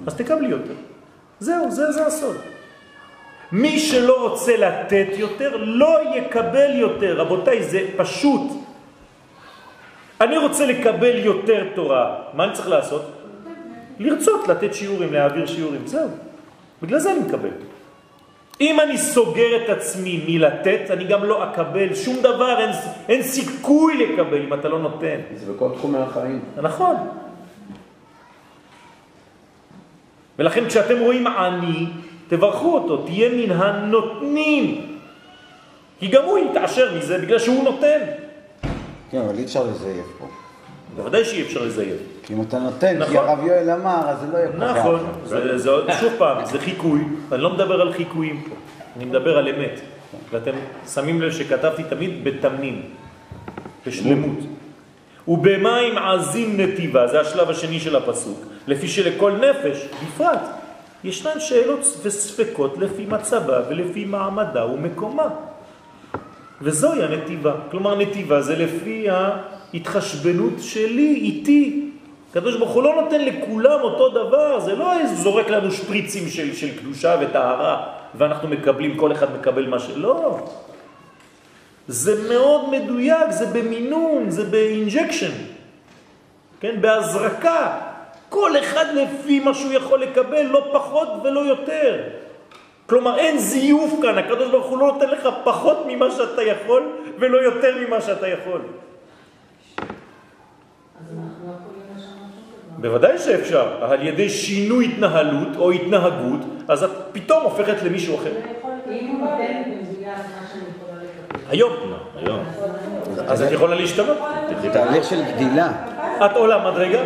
[SPEAKER 1] אז תקבלי יותר. זהו, זה, זה הסוד. מי שלא רוצה לתת יותר, לא יקבל יותר. רבותיי, זה פשוט. אני רוצה לקבל יותר תורה. מה אני צריך לעשות? לרצות לתת שיעורים, להעביר שיעורים. זהו. בגלל זה אני מקבל. אם אני סוגר את עצמי מלתת, אני גם לא אקבל שום דבר, אין, אין סיכוי לקבל אם אתה לא נותן.
[SPEAKER 2] זה בכל תחומי החיים.
[SPEAKER 1] נכון. ולכן כשאתם רואים עני, תברכו אותו, תהיה מן הנותנים. כי גם הוא יתעשר מזה בגלל שהוא נותן.
[SPEAKER 5] כן, אבל אי אפשר לזייף פה.
[SPEAKER 1] בוודאי שאי אפשר לזייף.
[SPEAKER 5] כי אם אתה נותן,
[SPEAKER 1] נכון.
[SPEAKER 5] כי הרב יואל אמר, אז זה לא יהיה כך.
[SPEAKER 1] נכון, זה, זה, שוב פעם, זה חיקוי, אני לא מדבר על חיקויים פה, אני מדבר על אמת. ואתם שמים לב שכתבתי תמיד בתמים, בשלמות. ובמים עזים נתיבה, זה השלב השני של הפסוק, לפי שלכל נפש, בפרט, ישנן שאלות וספקות לפי מצבה ולפי מעמדה ומקומה. וזוהי הנתיבה. כלומר, נתיבה זה לפי ההתחשבנות שלי, איתי. הקדוש ברוך הוא לא נותן לכולם אותו דבר, זה לא זורק לנו שפריצים של, של קדושה וטהרה, ואנחנו מקבלים, כל אחד מקבל מה ש... לא. זה מאוד מדויק, זה במינון, זה ב injection, כן, בהזרקה. כל אחד לפי מה שהוא יכול לקבל, לא פחות ולא יותר. כלומר, אין זיוף כאן, הקדוש ברוך הוא לא נותן לך פחות ממה שאתה יכול, ולא יותר ממה שאתה יכול.
[SPEAKER 3] לא.
[SPEAKER 1] בוודאי שאפשר, על ידי שינוי התנהלות או התנהגות, אז את פתאום הופכת למישהו אחר.
[SPEAKER 3] יכולה לקבל.
[SPEAKER 1] היום.
[SPEAKER 4] היום.
[SPEAKER 1] אז את יכולה להשתנות.
[SPEAKER 5] זה תהליך של גדילה.
[SPEAKER 1] את עולה מדרגה,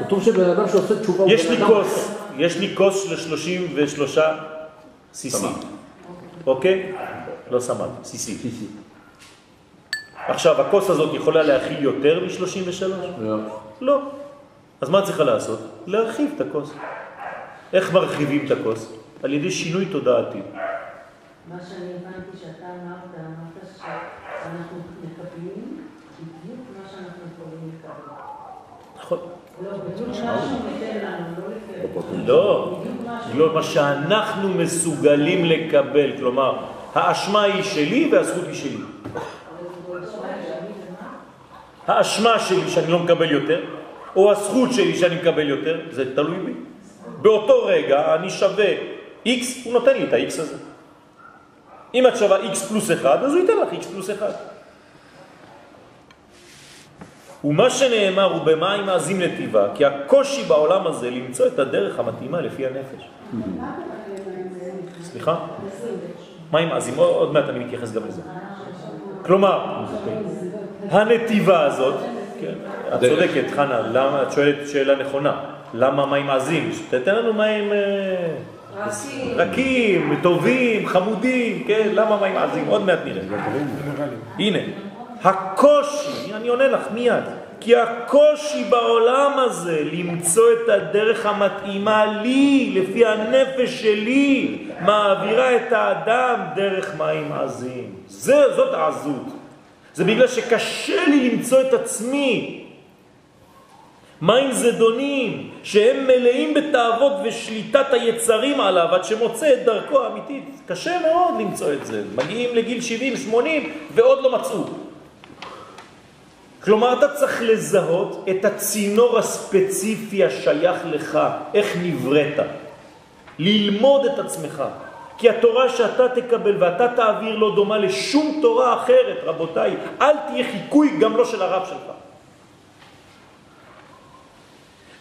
[SPEAKER 2] כתוב שבן אדם שעושה תשובה הוא
[SPEAKER 1] יש
[SPEAKER 2] בן
[SPEAKER 1] לי
[SPEAKER 2] אדם-
[SPEAKER 1] כוס, יש לי כוס של 33 סיסי. אוקיי? לא סמל, סיסי.
[SPEAKER 2] סיסי.
[SPEAKER 1] עכשיו, הכוס הזאת יכולה להכיל יותר מ-33?
[SPEAKER 2] לא.
[SPEAKER 1] לא. אז מה צריכה לעשות? להרחיב את הכוס. איך מרחיבים את הכוס? על ידי שינוי תודעתי.
[SPEAKER 3] מה שאני הבנתי שאתה אמרת, אמרת שאנחנו מקבלים בדיוק מה שאנחנו יכולים לקבל.
[SPEAKER 1] נכון.
[SPEAKER 3] לא, לא
[SPEAKER 1] לא, לא מה שאנחנו מסוגלים לקבל, כלומר, האשמה היא שלי והזכות היא שלי. האשמה שלי שאני לא מקבל יותר, או הזכות שלי שאני מקבל יותר, זה תלוי בי. באותו רגע אני שווה x, הוא נותן לי את ה-x הזה. אם את שווה x פלוס 1, אז הוא ייתן לך x פלוס 1. ומה שנאמר הוא במים מעזים לטיבה, כי הקושי בעולם הזה למצוא את הדרך המתאימה לפי הנפש. סליחה? מים עזים, עוד מעט אני מתייחס גם לזה. כלומר, הנתיבה הזאת, כן, את צודקת, חנה, למה, את שואלת שאלה נכונה, למה מים עזים? תתן לנו מים אה,
[SPEAKER 3] רכים.
[SPEAKER 1] רכים, טובים, חמודים, כן, למה מים עזים? עוד מעט נראה. הנה, הקושי, אני עונה לך מיד, כי הקושי בעולם הזה למצוא את הדרך המתאימה לי, לפי הנפש שלי, מעבירה את האדם דרך מים עזים. זה, זאת העזות. זה בגלל שקשה לי למצוא את עצמי. מים זדונים, שהם מלאים בתאוות ושליטת היצרים עליו, עד שמוצא את דרכו האמיתית. קשה מאוד למצוא את זה. מגיעים לגיל 70-80 ועוד לא מצאו. כלומר, אתה צריך לזהות את הצינור הספציפי השייך לך, איך נבראת. ללמוד את עצמך. כי התורה שאתה תקבל ואתה תעביר לא דומה לשום תורה אחרת, רבותיי. אל תהיה חיקוי גם לא של הרב שלך.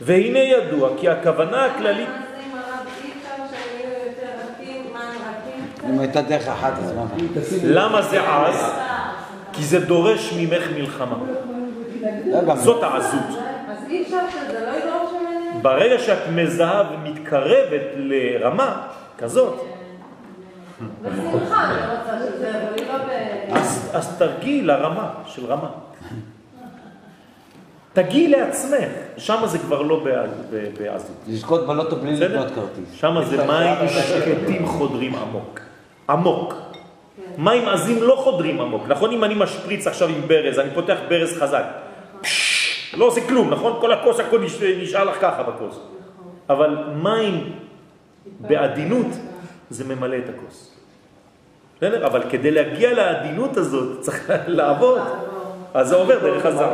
[SPEAKER 1] והנה ידוע כי הכוונה הכללית...
[SPEAKER 5] אם הייתה דרך אחת, אז מה?
[SPEAKER 1] למה זה עז? כי זה דורש ממך מלחמה. זאת העזות.
[SPEAKER 3] אז אי אפשר שזה לא ידרוש ממני?
[SPEAKER 1] ברגע שאת מזהה ומתקרבת לרמה כזאת,
[SPEAKER 3] בשמחה אני רוצה שזה, אבל היא לא ב...
[SPEAKER 1] אז, תרגיעי לרמה של רמה. תגיעי לעצמך, שם זה כבר לא בעזות.
[SPEAKER 5] לזכות בלוטו בלי? לקנות כרטיס.
[SPEAKER 1] שם זה מים שקטים חודרים עמוק. עמוק. מים עזים לא חודרים עמוק. נכון אם אני משפריץ עכשיו עם ברז, אני פותח ברז חזק. לא עושה כלום, נכון? כל הכוס הכל נש- נשאר לך ככה בכוס. אבל מים בעדינות זה ממלא את הכוס. בסדר? אבל כדי להגיע לעדינות הזאת צריך לעבוד. אז זה עובר דרך הזר.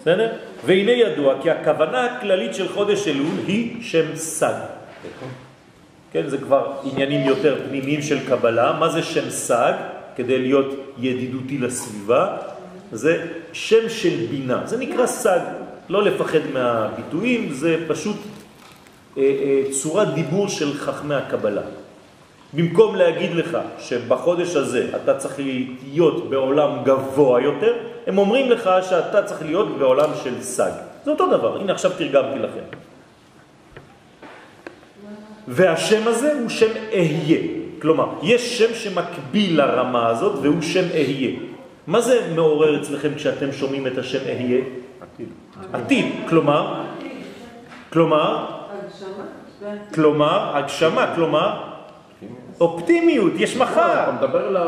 [SPEAKER 1] בסדר? והנה ידוע כי הכוונה הכללית של חודש אלול היא שם סג. כן, זה כבר עניינים יותר פנימיים של קבלה. מה זה שם סג? כדי להיות ידידותי לסביבה, זה שם של בינה. זה נקרא סג. לא לפחד מהביטויים, זה פשוט אה, אה, צורת דיבור של חכמי הקבלה. במקום להגיד לך שבחודש הזה אתה צריך להיות בעולם גבוה יותר, הם אומרים לך שאתה צריך להיות בעולם של סג. זה אותו דבר, הנה עכשיו תרגמתי לכם. והשם הזה הוא שם אהיה. כלומר, יש שם שמקביל לרמה הזאת והוא שם אהיה. מה זה מעורר אצלכם כשאתם שומעים את השם אהיה?
[SPEAKER 4] עתיד.
[SPEAKER 1] עתיד. כלומר, כלומר? כלומר, הגשמה, כלומר, אופטימיות, יש מחר.
[SPEAKER 2] ה-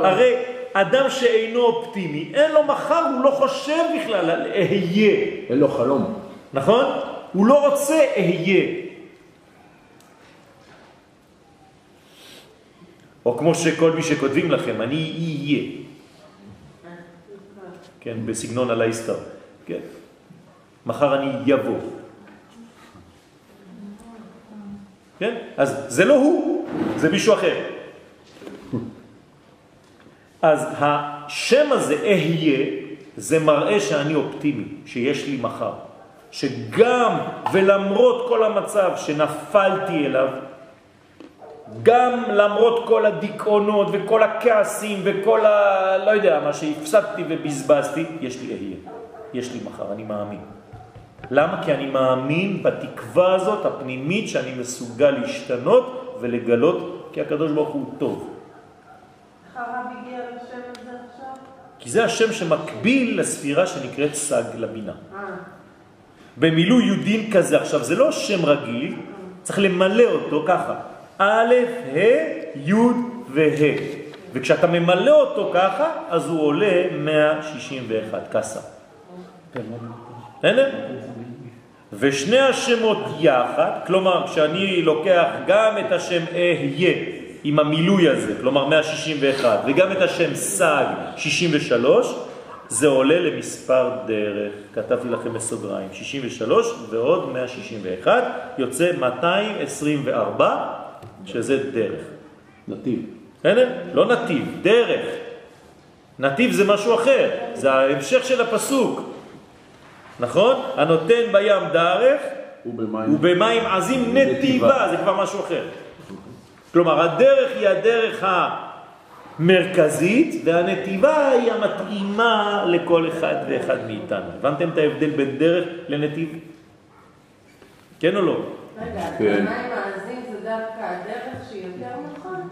[SPEAKER 1] הרי אדם שאינו אופטימי, אין לו מחר, הוא לא חושב בכלל על אהיה,
[SPEAKER 2] אין לו חלום.
[SPEAKER 1] נכון? הוא לא רוצה אהיה. או כמו שכל מי שכותבים לכם, אני אהיה. כן, בסגנון הלייסטר. כן. מחר אני יבוא. כן? אז זה לא הוא, זה מישהו אחר. אז השם הזה, אהיה, זה מראה שאני אופטימי, שיש לי מחר. שגם ולמרות כל המצב שנפלתי אליו, גם למרות כל הדיכאונות וכל הכעסים וכל ה... לא יודע, מה שהפסדתי ובזבזתי, יש לי אהיה. יש לי מחר, אני מאמין. למה? כי אני מאמין בתקווה הזאת הפנימית שאני מסוגל להשתנות ולגלות כי הקדוש ברוך הוא טוב. כי זה השם שמקביל לספירה שנקראת סג לבינה.
[SPEAKER 3] אה,
[SPEAKER 1] במילוי יודין כזה, עכשיו זה לא שם רגיל, צריך למלא אותו ככה, א', ה', י' וה'. וכשאתה ממלא אותו ככה, אז הוא עולה 161, קסה. בסדר? ושני השמות יחד, כלומר כשאני לוקח גם את השם אהיה עם המילוי הזה, כלומר 161, וגם את השם סג 63, זה עולה למספר דרך. כתבתי לכם בסוגריים, 63 ועוד 161, יוצא 224, שזה דרך.
[SPEAKER 4] נתיב.
[SPEAKER 1] בסדר? לא נתיב, דרך. נתיב זה משהו אחר, זה ההמשך של הפסוק. נכון? הנותן בים דרך
[SPEAKER 4] ובמים.
[SPEAKER 1] ובמים עזים נתיבה, זה כבר משהו אחר. כלומר, הדרך היא הדרך המרכזית, והנתיבה היא המתאימה לכל אחד ואחד מאיתנו. הבנתם את ההבדל בין דרך לנתיב? כן או לא?
[SPEAKER 3] רגע,
[SPEAKER 4] כן.
[SPEAKER 3] המים העזים זה דווקא הדרך שהיא יותר נכון?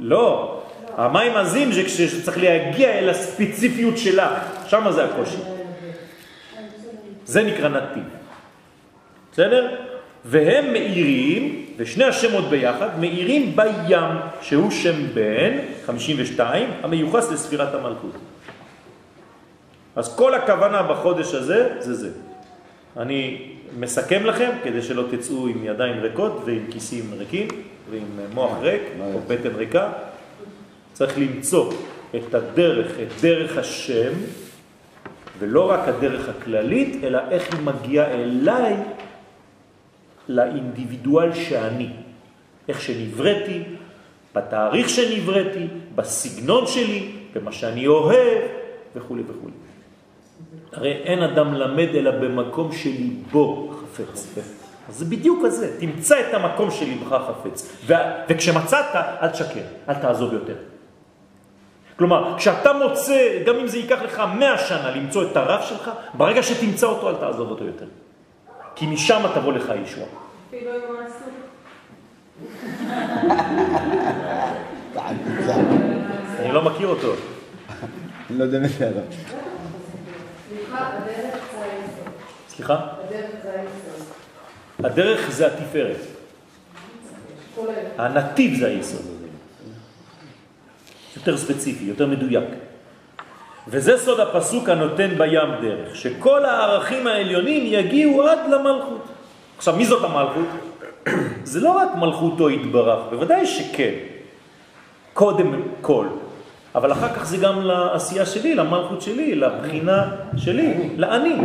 [SPEAKER 1] לא. המים עזים זה כשצריך להגיע אל הספציפיות שלה, שם זה הקושי. זה נקרא נתיב. בסדר? והם מאירים, ושני השמות ביחד, מאירים בים, שהוא שם בן, 52, המיוחס לספירת המלכות. אז כל הכוונה בחודש הזה, זה זה. אני מסכם לכם, כדי שלא תצאו עם ידיים ריקות ועם כיסים ריקים ועם מוח ריק או בטן ריקה. צריך למצוא את הדרך, את דרך השם, ולא רק הדרך הכללית, אלא איך היא מגיעה אליי, לאינדיבידואל שאני. איך שנבראתי, בתאריך שנבראתי, בסגנון שלי, במה שאני אוהב, וכו' וכו'. הרי אין אדם למד אלא במקום שליבו חפץ. אז זה בדיוק הזה, תמצא את המקום שליבך חפץ. ו- וכשמצאת, אל תשקר, אל תעזוב יותר. כלומר, כשאתה מוצא, גם אם זה ייקח לך מאה שנה למצוא את הרב שלך, ברגע שתמצא אותו, אל תעזוב אותו יותר. כי משם תבוא לך ישוע.
[SPEAKER 3] אפילו אם הוא עסוק.
[SPEAKER 1] אני לא מכיר אותו.
[SPEAKER 5] אני לא יודע מי זה הרב.
[SPEAKER 3] סליחה, הדרך זה היסוד.
[SPEAKER 1] סליחה?
[SPEAKER 3] הדרך זה היסוד.
[SPEAKER 1] הדרך זה התפארת. הנתיב זה היסוד. יותר ספציפי, יותר מדויק. וזה סוד הפסוק הנותן בים דרך, שכל הערכים העליונים יגיעו עד למלכות. עכשיו, מי זאת המלכות? זה לא רק מלכותו יתברך, בוודאי שכן, קודם כל, אבל אחר כך זה גם לעשייה שלי, למלכות שלי, לבחינה שלי, לאני.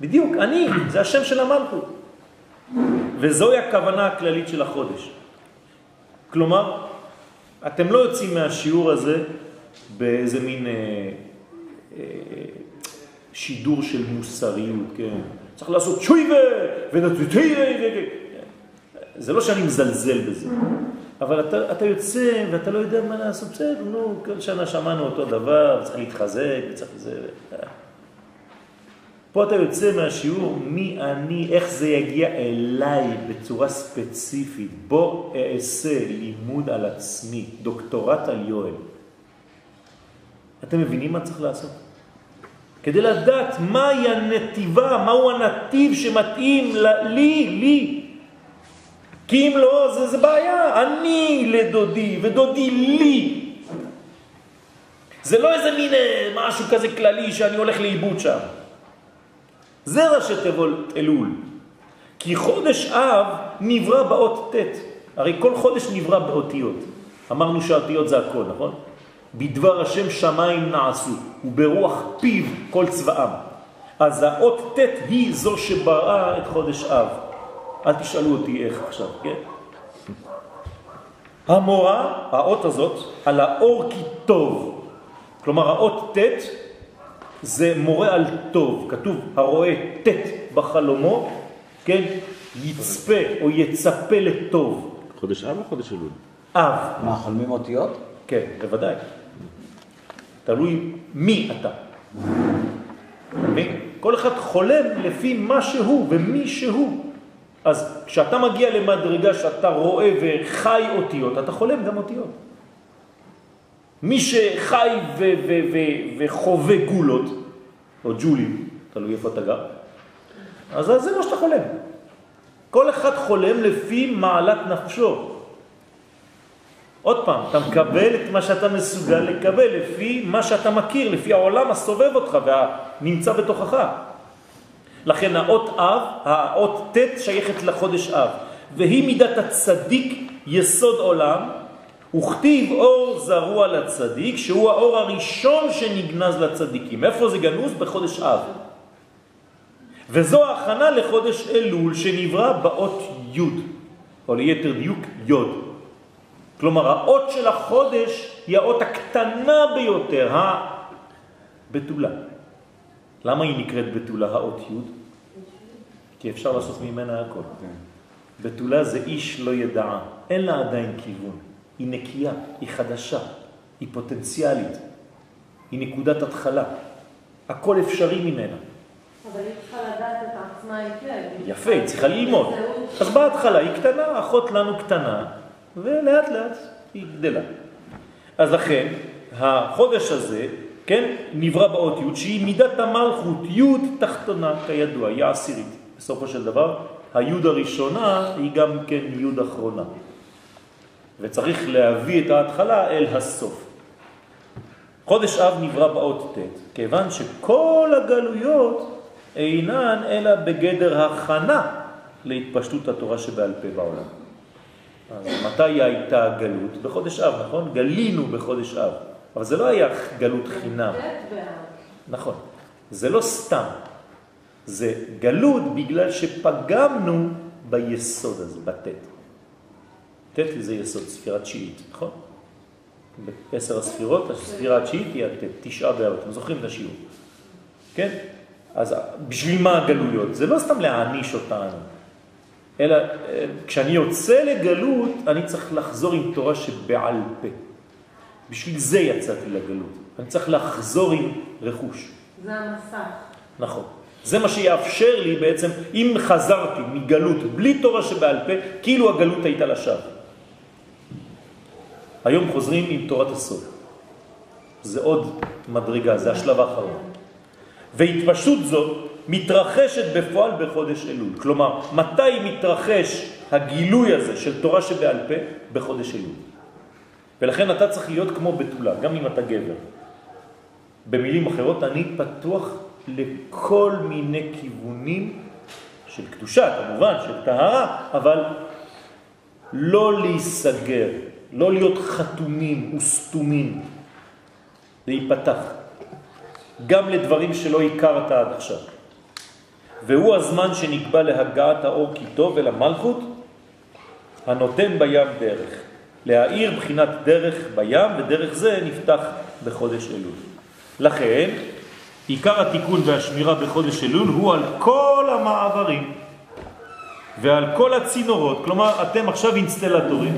[SPEAKER 1] בדיוק, אני, זה השם של המלכות. וזוהי הכוונה הכללית של החודש. כלומר, אתם לא יוצאים מהשיעור הזה באיזה מין אה, אה, שידור של מוסריות, כן? צריך לעשות שויבה ונתתי... זה לא שאני מזלזל בזה, אבל אתה, אתה יוצא ואתה לא יודע מה לעשות, בסדר, נו, כל שנה שמענו אותו דבר, צריך להתחזק, צריך זה... פה אתה יוצא מהשיעור מי אני, איך זה יגיע אליי בצורה ספציפית. בוא אעשה לימוד על עצמי, דוקטורט על יואל. אתם מבינים מה צריך לעשות? כדי לדעת מהי הנתיבה, מהו הנתיב שמתאים לי, לי. כי אם לא, זה, זה בעיה. אני לדודי ודודי לי. זה לא איזה מין אה, משהו כזה כללי שאני הולך לאיבוד שם. זה ראשי תיבות אלול. כי חודש אב נברא באות ט', הרי כל חודש נברא באותיות. אמרנו שהאותיות זה הכל, נכון? בדבר השם שמיים נעשו, וברוח פיו כל צבאם. אז האות ט' היא זו שבראה את חודש אב. אל תשאלו אותי איך עכשיו, כן? המורה, האות הזאת, על האור כי טוב. כלומר, האות ט' זה מורה על טוב, כתוב הרואה ט' בחלומו, כן, יצפה או יצפה לטוב.
[SPEAKER 4] חודש אב או חודש אלול?
[SPEAKER 1] אב,
[SPEAKER 5] מה, חולמים אותיות?
[SPEAKER 1] כן, בוודאי. תלוי מי אתה. כל אחד חולם לפי מה שהוא ומי שהוא. אז כשאתה מגיע למדרגה שאתה רואה וחי אותיות, אתה חולם גם אותיות. מי שחי וחווה גולות, או ג'ולים, תלוי איפה אתה גר, אז זה מה שאתה חולם. כל אחד חולם לפי מעלת נפשו. עוד פעם, אתה מקבל את מה שאתה מסוגל לקבל לפי מה שאתה מכיר, לפי העולם הסובב אותך והנמצא בתוכך. לכן האות אב, האות ט' שייכת לחודש אב, והיא מידת הצדיק יסוד עולם, וכתיב אור זרוע לצדיק, שהוא האור הראשון שנגנז לצדיקים. איפה זה גנוז? בחודש אב. וזו ההכנה לחודש אלול שנברא באות י', או ליתר דיוק יוד. כלומר, האות של החודש היא האות הקטנה ביותר, הבתולה. למה היא נקראת בתולה, האות י'? כי אפשר לעשות ממנה הכל. בתולה זה איש לא ידעה, אין לה עדיין כיוון. היא נקייה, היא חדשה, היא פוטנציאלית, היא נקודת התחלה. הכל אפשרי ממנה.
[SPEAKER 3] אבל היא צריכה לדעת את עצמה היטב.
[SPEAKER 1] יפה, היא צריכה ללמוד. אז בהתחלה היא קטנה, אחות לנו קטנה, ולאט לאט היא גדלה. אז לכן, החודש הזה, כן, נברא באות י' שהיא מידת המלכות, י' תחתונה, כידוע, היא העשירית. בסופו של דבר, הי' הראשונה היא גם כן י' אחרונה. וצריך להביא את ההתחלה אל הסוף. חודש אב נברא באות ט', כיוון שכל הגלויות אינן אלא בגדר הכנה להתפשטות התורה שבעל פה בעולם. אז מתי הייתה הגלות? בחודש אב, נכון? גלינו בחודש אב. אבל זה לא היה גלות חינם. נכון. זה לא סתם. זה גלות בגלל שפגמנו ביסוד הזה, בטט. טט זה יסוד, ספירה תשיעית, נכון? בעשר הספירות, הספירה התשיעית היא הטט, תשעה באב, אתם זוכרים את השיעור, כן? אז בשביל מה הגלויות? זה לא סתם להעניש אותנו, אלא אה, כשאני יוצא לגלות, אני צריך לחזור עם תורה שבעל פה. בשביל זה יצאתי לגלות. אני צריך לחזור עם רכוש.
[SPEAKER 3] זה המסע.
[SPEAKER 1] נכון. זה מה שיאפשר לי בעצם, אם חזרתי מגלות בלי תורה שבעל פה, כאילו הגלות הייתה לשווא. היום חוזרים עם תורת הסוד. זה עוד מדרגה, זה השלב האחרון. והתפשטות זו מתרחשת בפועל בחודש אלול. כלומר, מתי מתרחש הגילוי הזה של תורה שבעל פה? בחודש אלול. ולכן אתה צריך להיות כמו בתולה, גם אם אתה גבר. במילים אחרות, אני פתוח לכל מיני כיוונים של קדושה, כמובן, של טהרה, אבל לא להיסגר, לא להיות חתומים וסתומים, להיפתח, גם לדברים שלא הכרת עד עכשיו. והוא הזמן שנקבע להגעת האור כי טוב ולמלכות, הנותן בים דרך. להאיר בחינת דרך בים, ודרך זה נפתח בחודש אלול. לכן, עיקר התיקון והשמירה בחודש אלול הוא על כל המעברים ועל כל הצינורות. כלומר, אתם עכשיו אינסטלטורים,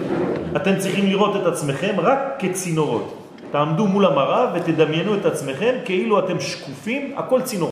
[SPEAKER 1] אתם צריכים לראות את עצמכם רק כצינורות. תעמדו מול המראה ותדמיינו את עצמכם כאילו אתם שקופים, הכל צינור.